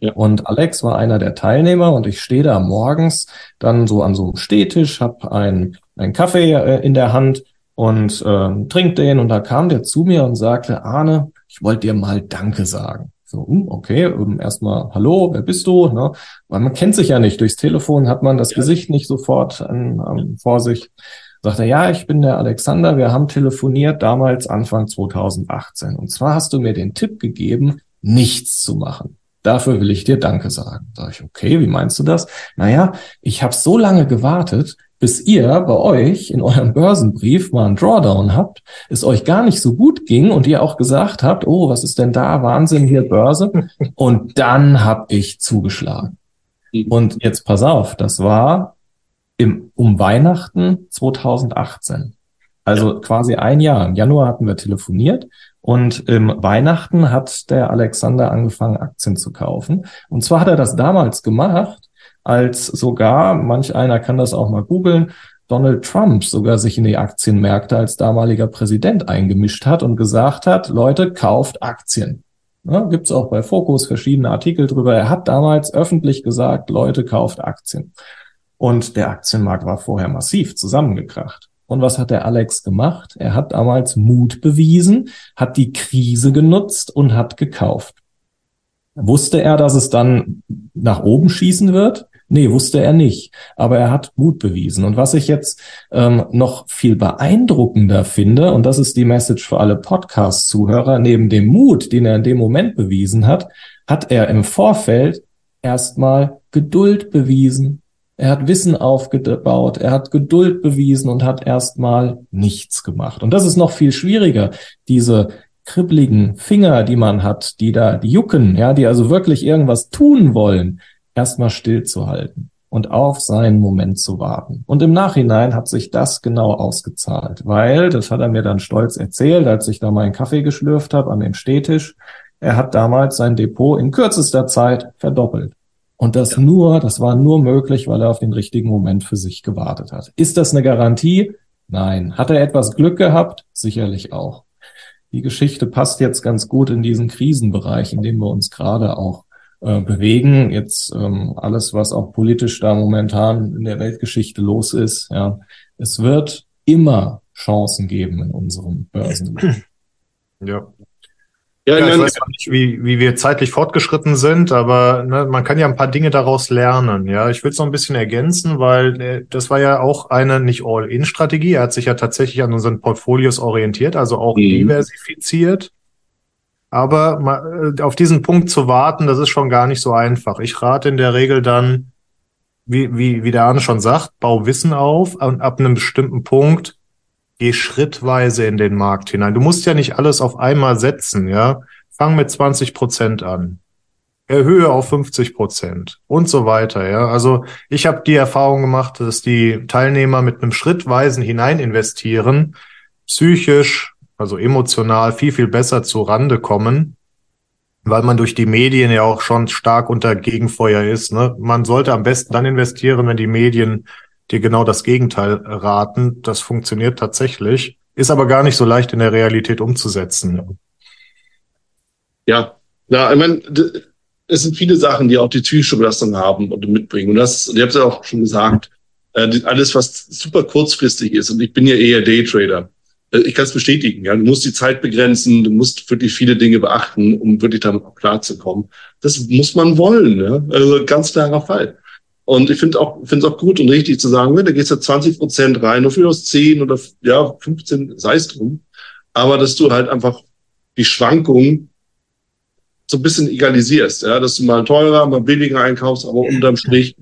Ja. Und Alex war einer der Teilnehmer und ich stehe da morgens dann so an so einem Stehtisch, habe ein, ein Kaffee äh, in der Hand und äh, trink den und da kam der zu mir und sagte, Arne, ich wollte dir mal Danke sagen. So, hm, okay, ähm, erstmal Hallo, wer bist du? Ne? Weil man kennt sich ja nicht. Durchs Telefon hat man das ja. Gesicht nicht sofort an, an, vor sich. Sagt er, ja, ich bin der Alexander, wir haben telefoniert damals Anfang 2018. Und zwar hast du mir den Tipp gegeben, nichts zu machen. Dafür will ich dir Danke sagen. Sag ich, okay, wie meinst du das? Naja, ich habe so lange gewartet, bis ihr bei euch in eurem Börsenbrief mal einen Drawdown habt, es euch gar nicht so gut ging und ihr auch gesagt habt, oh, was ist denn da? Wahnsinn hier Börse. Und dann habe ich zugeschlagen. Und jetzt pass auf, das war im, um Weihnachten 2018. Also quasi ein Jahr. Im Januar hatten wir telefoniert und im Weihnachten hat der Alexander angefangen, Aktien zu kaufen. Und zwar hat er das damals gemacht, als sogar, manch einer kann das auch mal googeln, Donald Trump sogar sich in die Aktienmärkte als damaliger Präsident eingemischt hat und gesagt hat, Leute, kauft Aktien. Ja, Gibt es auch bei Focus verschiedene Artikel drüber. Er hat damals öffentlich gesagt, Leute, kauft Aktien. Und der Aktienmarkt war vorher massiv zusammengekracht. Und was hat der Alex gemacht? Er hat damals Mut bewiesen, hat die Krise genutzt und hat gekauft. Wusste er, dass es dann nach oben schießen wird? Nee, wusste er nicht. Aber er hat Mut bewiesen. Und was ich jetzt ähm, noch viel beeindruckender finde, und das ist die Message für alle Podcast-Zuhörer, neben dem Mut, den er in dem Moment bewiesen hat, hat er im Vorfeld erstmal Geduld bewiesen, er hat Wissen aufgebaut, er hat Geduld bewiesen und hat erstmal nichts gemacht. Und das ist noch viel schwieriger, diese kribbeligen Finger, die man hat, die da, die jucken, ja, die also wirklich irgendwas tun wollen, erstmal stillzuhalten und auf seinen Moment zu warten. Und im Nachhinein hat sich das genau ausgezahlt, weil, das hat er mir dann stolz erzählt, als ich da meinen Kaffee geschlürft habe an dem Stehtisch, er hat damals sein Depot in kürzester Zeit verdoppelt. Und das ja. nur, das war nur möglich, weil er auf den richtigen Moment für sich gewartet hat. Ist das eine Garantie? Nein. Hat er etwas Glück gehabt? Sicherlich auch. Die Geschichte passt jetzt ganz gut in diesen Krisenbereich, in dem wir uns gerade auch äh, bewegen. Jetzt ähm, alles, was auch politisch da momentan in der Weltgeschichte los ist. Ja, es wird immer Chancen geben in unserem Börsen. Ja, ja, ja ich weiß nicht, wie, wie wir zeitlich fortgeschritten sind, aber ne, man kann ja ein paar Dinge daraus lernen. Ja, ich will es noch ein bisschen ergänzen, weil äh, das war ja auch eine nicht All-In-Strategie. Er hat sich ja tatsächlich an unseren Portfolios orientiert, also auch mhm. diversifiziert. Aber mal, äh, auf diesen Punkt zu warten, das ist schon gar nicht so einfach. Ich rate in der Regel dann, wie, wie, wie der Arne schon sagt, bau Wissen auf und ab einem bestimmten Punkt geh schrittweise in den Markt hinein. Du musst ja nicht alles auf einmal setzen, ja. fang mit 20 Prozent an. Erhöhe auf 50 Prozent und so weiter. Ja, also ich habe die Erfahrung gemacht, dass die Teilnehmer mit einem schrittweisen hinein investieren, psychisch, also emotional viel, viel besser zu Rande kommen, weil man durch die Medien ja auch schon stark unter Gegenfeuer ist. Ne? Man sollte am besten dann investieren, wenn die Medien dir genau das Gegenteil raten. Das funktioniert tatsächlich, ist aber gar nicht so leicht in der Realität umzusetzen. Ja, ja, ich meine, es sind viele Sachen, die auch die psychische Belastung haben und mitbringen. Und das, ihr habt es ja auch schon gesagt, äh, alles, was super kurzfristig ist. Und ich bin ja eher Daytrader. Äh, ich kann es bestätigen. Ja, du musst die Zeit begrenzen, du musst wirklich viele Dinge beachten, um wirklich damit auch klarzukommen. Das muss man wollen. Ja? Also ganz klarer Fall. Und ich finde auch, finde es auch gut und richtig zu sagen, ne, da gehst du 20 Prozent rein, nur für aus 10 oder ja 15, sei es drum. Aber dass du halt einfach die Schwankungen so ein bisschen egalisierst, ja, dass du mal teurer, mal billiger einkaufst, aber unterm Strich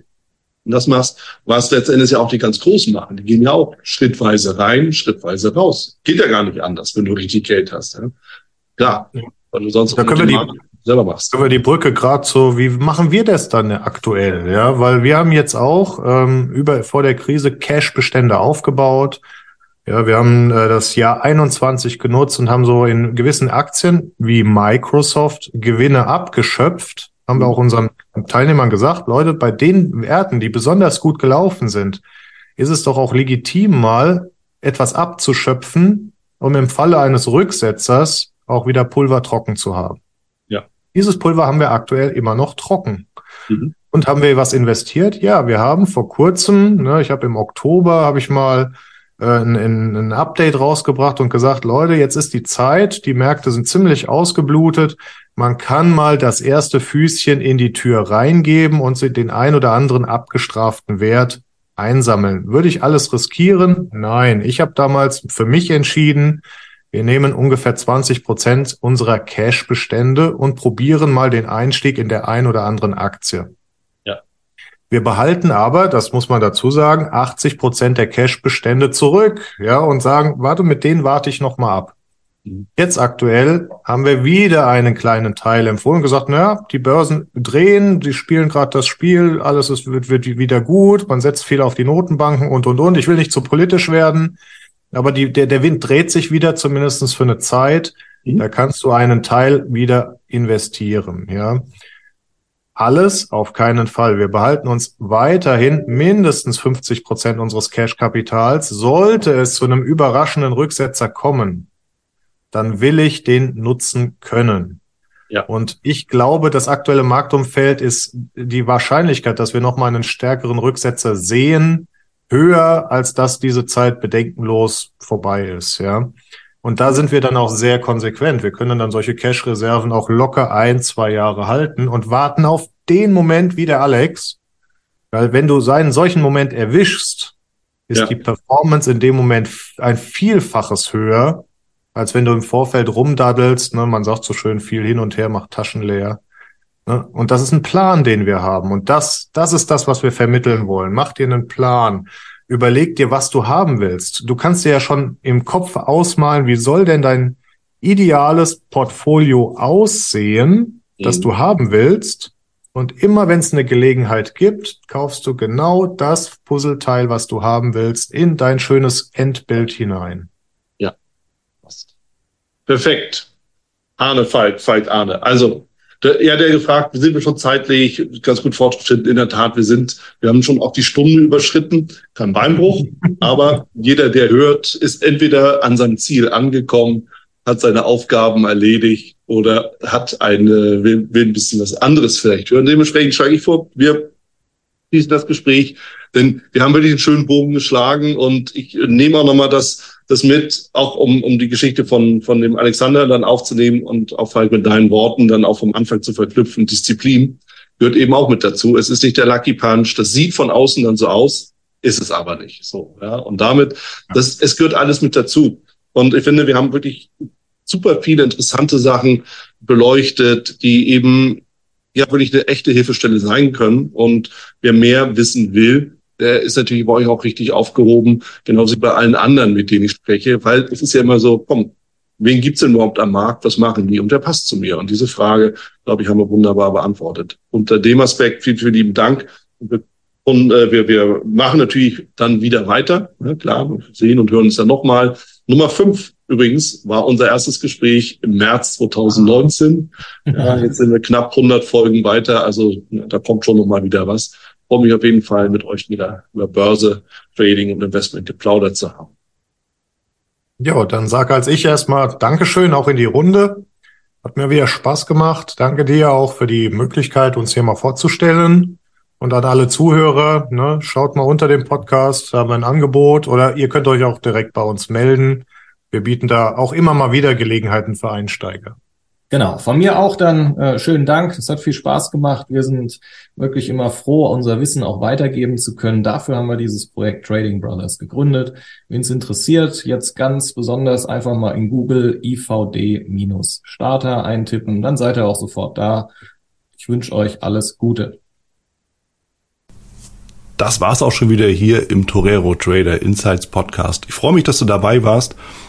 und das machst, was letztendlich ja auch die ganz Großen machen. Die gehen ja auch schrittweise rein, schrittweise raus. Geht ja gar nicht anders, wenn du richtig Geld hast. Ja? Klar, weil du sonst da können wir die, selber machst. Wir die Brücke gerade so, wie machen wir das dann aktuell? Ja, weil wir haben jetzt auch ähm, über vor der Krise Cash-Bestände aufgebaut. Ja, wir haben äh, das Jahr 21 genutzt und haben so in gewissen Aktien wie Microsoft Gewinne abgeschöpft. Haben wir auch unseren Teilnehmern gesagt, Leute, bei den Werten, die besonders gut gelaufen sind, ist es doch auch legitim, mal etwas abzuschöpfen, um im Falle eines Rücksetzers auch wieder Pulver trocken zu haben. Dieses Pulver haben wir aktuell immer noch trocken. Mhm. Und haben wir was investiert? Ja, wir haben vor kurzem, ne, ich habe im Oktober, habe ich mal äh, ein, ein Update rausgebracht und gesagt, Leute, jetzt ist die Zeit, die Märkte sind ziemlich ausgeblutet. Man kann mal das erste Füßchen in die Tür reingeben und den ein oder anderen abgestraften Wert einsammeln. Würde ich alles riskieren? Nein. Ich habe damals für mich entschieden, wir nehmen ungefähr 20 Prozent unserer Cash-Bestände und probieren mal den Einstieg in der ein oder anderen Aktie. Ja. Wir behalten aber, das muss man dazu sagen, 80 Prozent der Cash-Bestände zurück, ja, und sagen, warte, mit denen warte ich noch mal ab. Mhm. Jetzt aktuell haben wir wieder einen kleinen Teil empfohlen und gesagt, naja, die Börsen drehen, die spielen gerade das Spiel, alles ist, wird, wird wieder gut, man setzt viel auf die Notenbanken und, und, und. Ich will nicht zu politisch werden. Aber die, der, der Wind dreht sich wieder, zumindestens für eine Zeit. Mhm. Da kannst du einen Teil wieder investieren, ja. Alles auf keinen Fall. Wir behalten uns weiterhin mindestens 50 Prozent unseres Cash-Kapitals. Sollte es zu einem überraschenden Rücksetzer kommen, dann will ich den nutzen können. Ja. Und ich glaube, das aktuelle Marktumfeld ist die Wahrscheinlichkeit, dass wir nochmal einen stärkeren Rücksetzer sehen, höher, als dass diese Zeit bedenkenlos vorbei ist, ja. Und da sind wir dann auch sehr konsequent. Wir können dann solche Cash-Reserven auch locker ein, zwei Jahre halten und warten auf den Moment wie der Alex. Weil wenn du seinen solchen Moment erwischst, ist ja. die Performance in dem Moment ein Vielfaches höher, als wenn du im Vorfeld rumdaddelst. Ne? Man sagt so schön viel hin und her, macht Taschen leer. Ne? Und das ist ein Plan, den wir haben. Und das, das ist das, was wir vermitteln wollen. Mach dir einen Plan. Überleg dir, was du haben willst. Du kannst dir ja schon im Kopf ausmalen, wie soll denn dein ideales Portfolio aussehen, mhm. das du haben willst. Und immer wenn es eine Gelegenheit gibt, kaufst du genau das Puzzleteil, was du haben willst, in dein schönes Endbild hinein. Ja. Perfekt. Arne Falk, Falk Arne. Also ja, der gefragt, wir sind wir schon zeitlich ganz gut fortgeschritten. In der Tat, wir sind, wir haben schon auch die Stunde überschritten. Kein Beinbruch, aber jeder, der hört, ist entweder an seinem Ziel angekommen, hat seine Aufgaben erledigt oder hat eine, will, will ein bisschen was anderes vielleicht hören. Dementsprechend schlage ich vor, wir schließen das Gespräch, denn wir haben wirklich einen schönen Bogen geschlagen und ich nehme auch nochmal das, das mit, auch um, um die Geschichte von, von dem Alexander dann aufzunehmen und auch halt mit deinen Worten dann auch vom Anfang zu verknüpfen. Disziplin gehört eben auch mit dazu. Es ist nicht der Lucky Punch. Das sieht von außen dann so aus, ist es aber nicht. So, ja. Und damit, das, es gehört alles mit dazu. Und ich finde, wir haben wirklich super viele interessante Sachen beleuchtet, die eben ja wirklich eine echte Hilfestelle sein können. Und wer mehr wissen will, der ist natürlich bei euch auch richtig aufgehoben, genauso wie bei allen anderen, mit denen ich spreche, weil es ist ja immer so, komm, wen gibt's denn überhaupt am Markt, was machen die und wer passt zu mir? Und diese Frage, glaube ich, haben wir wunderbar beantwortet. Unter dem Aspekt vielen, vielen lieben Dank. Und äh, wir, wir machen natürlich dann wieder weiter. Ja, klar, wir sehen und hören uns dann nochmal. Nummer fünf übrigens war unser erstes Gespräch im März 2019. Ja, jetzt sind wir knapp 100 Folgen weiter. Also ja, da kommt schon nochmal wieder was. Freue mich auf jeden Fall mit euch wieder über Börse, Trading und Investment geplaudert zu haben. Ja, dann sag als ich erstmal Dankeschön auch in die Runde. Hat mir wieder Spaß gemacht. Danke dir auch für die Möglichkeit, uns hier mal vorzustellen. Und an alle Zuhörer, ne, schaut mal unter dem Podcast, da haben wir ein Angebot oder ihr könnt euch auch direkt bei uns melden. Wir bieten da auch immer mal wieder Gelegenheiten für Einsteiger. Genau, von mir auch dann äh, schönen Dank. Es hat viel Spaß gemacht. Wir sind wirklich immer froh, unser Wissen auch weitergeben zu können. Dafür haben wir dieses Projekt Trading Brothers gegründet. Wenn es interessiert, jetzt ganz besonders einfach mal in Google IVD-Starter eintippen. Dann seid ihr auch sofort da. Ich wünsche euch alles Gute. Das war's auch schon wieder hier im Torero Trader Insights Podcast. Ich freue mich, dass du dabei warst.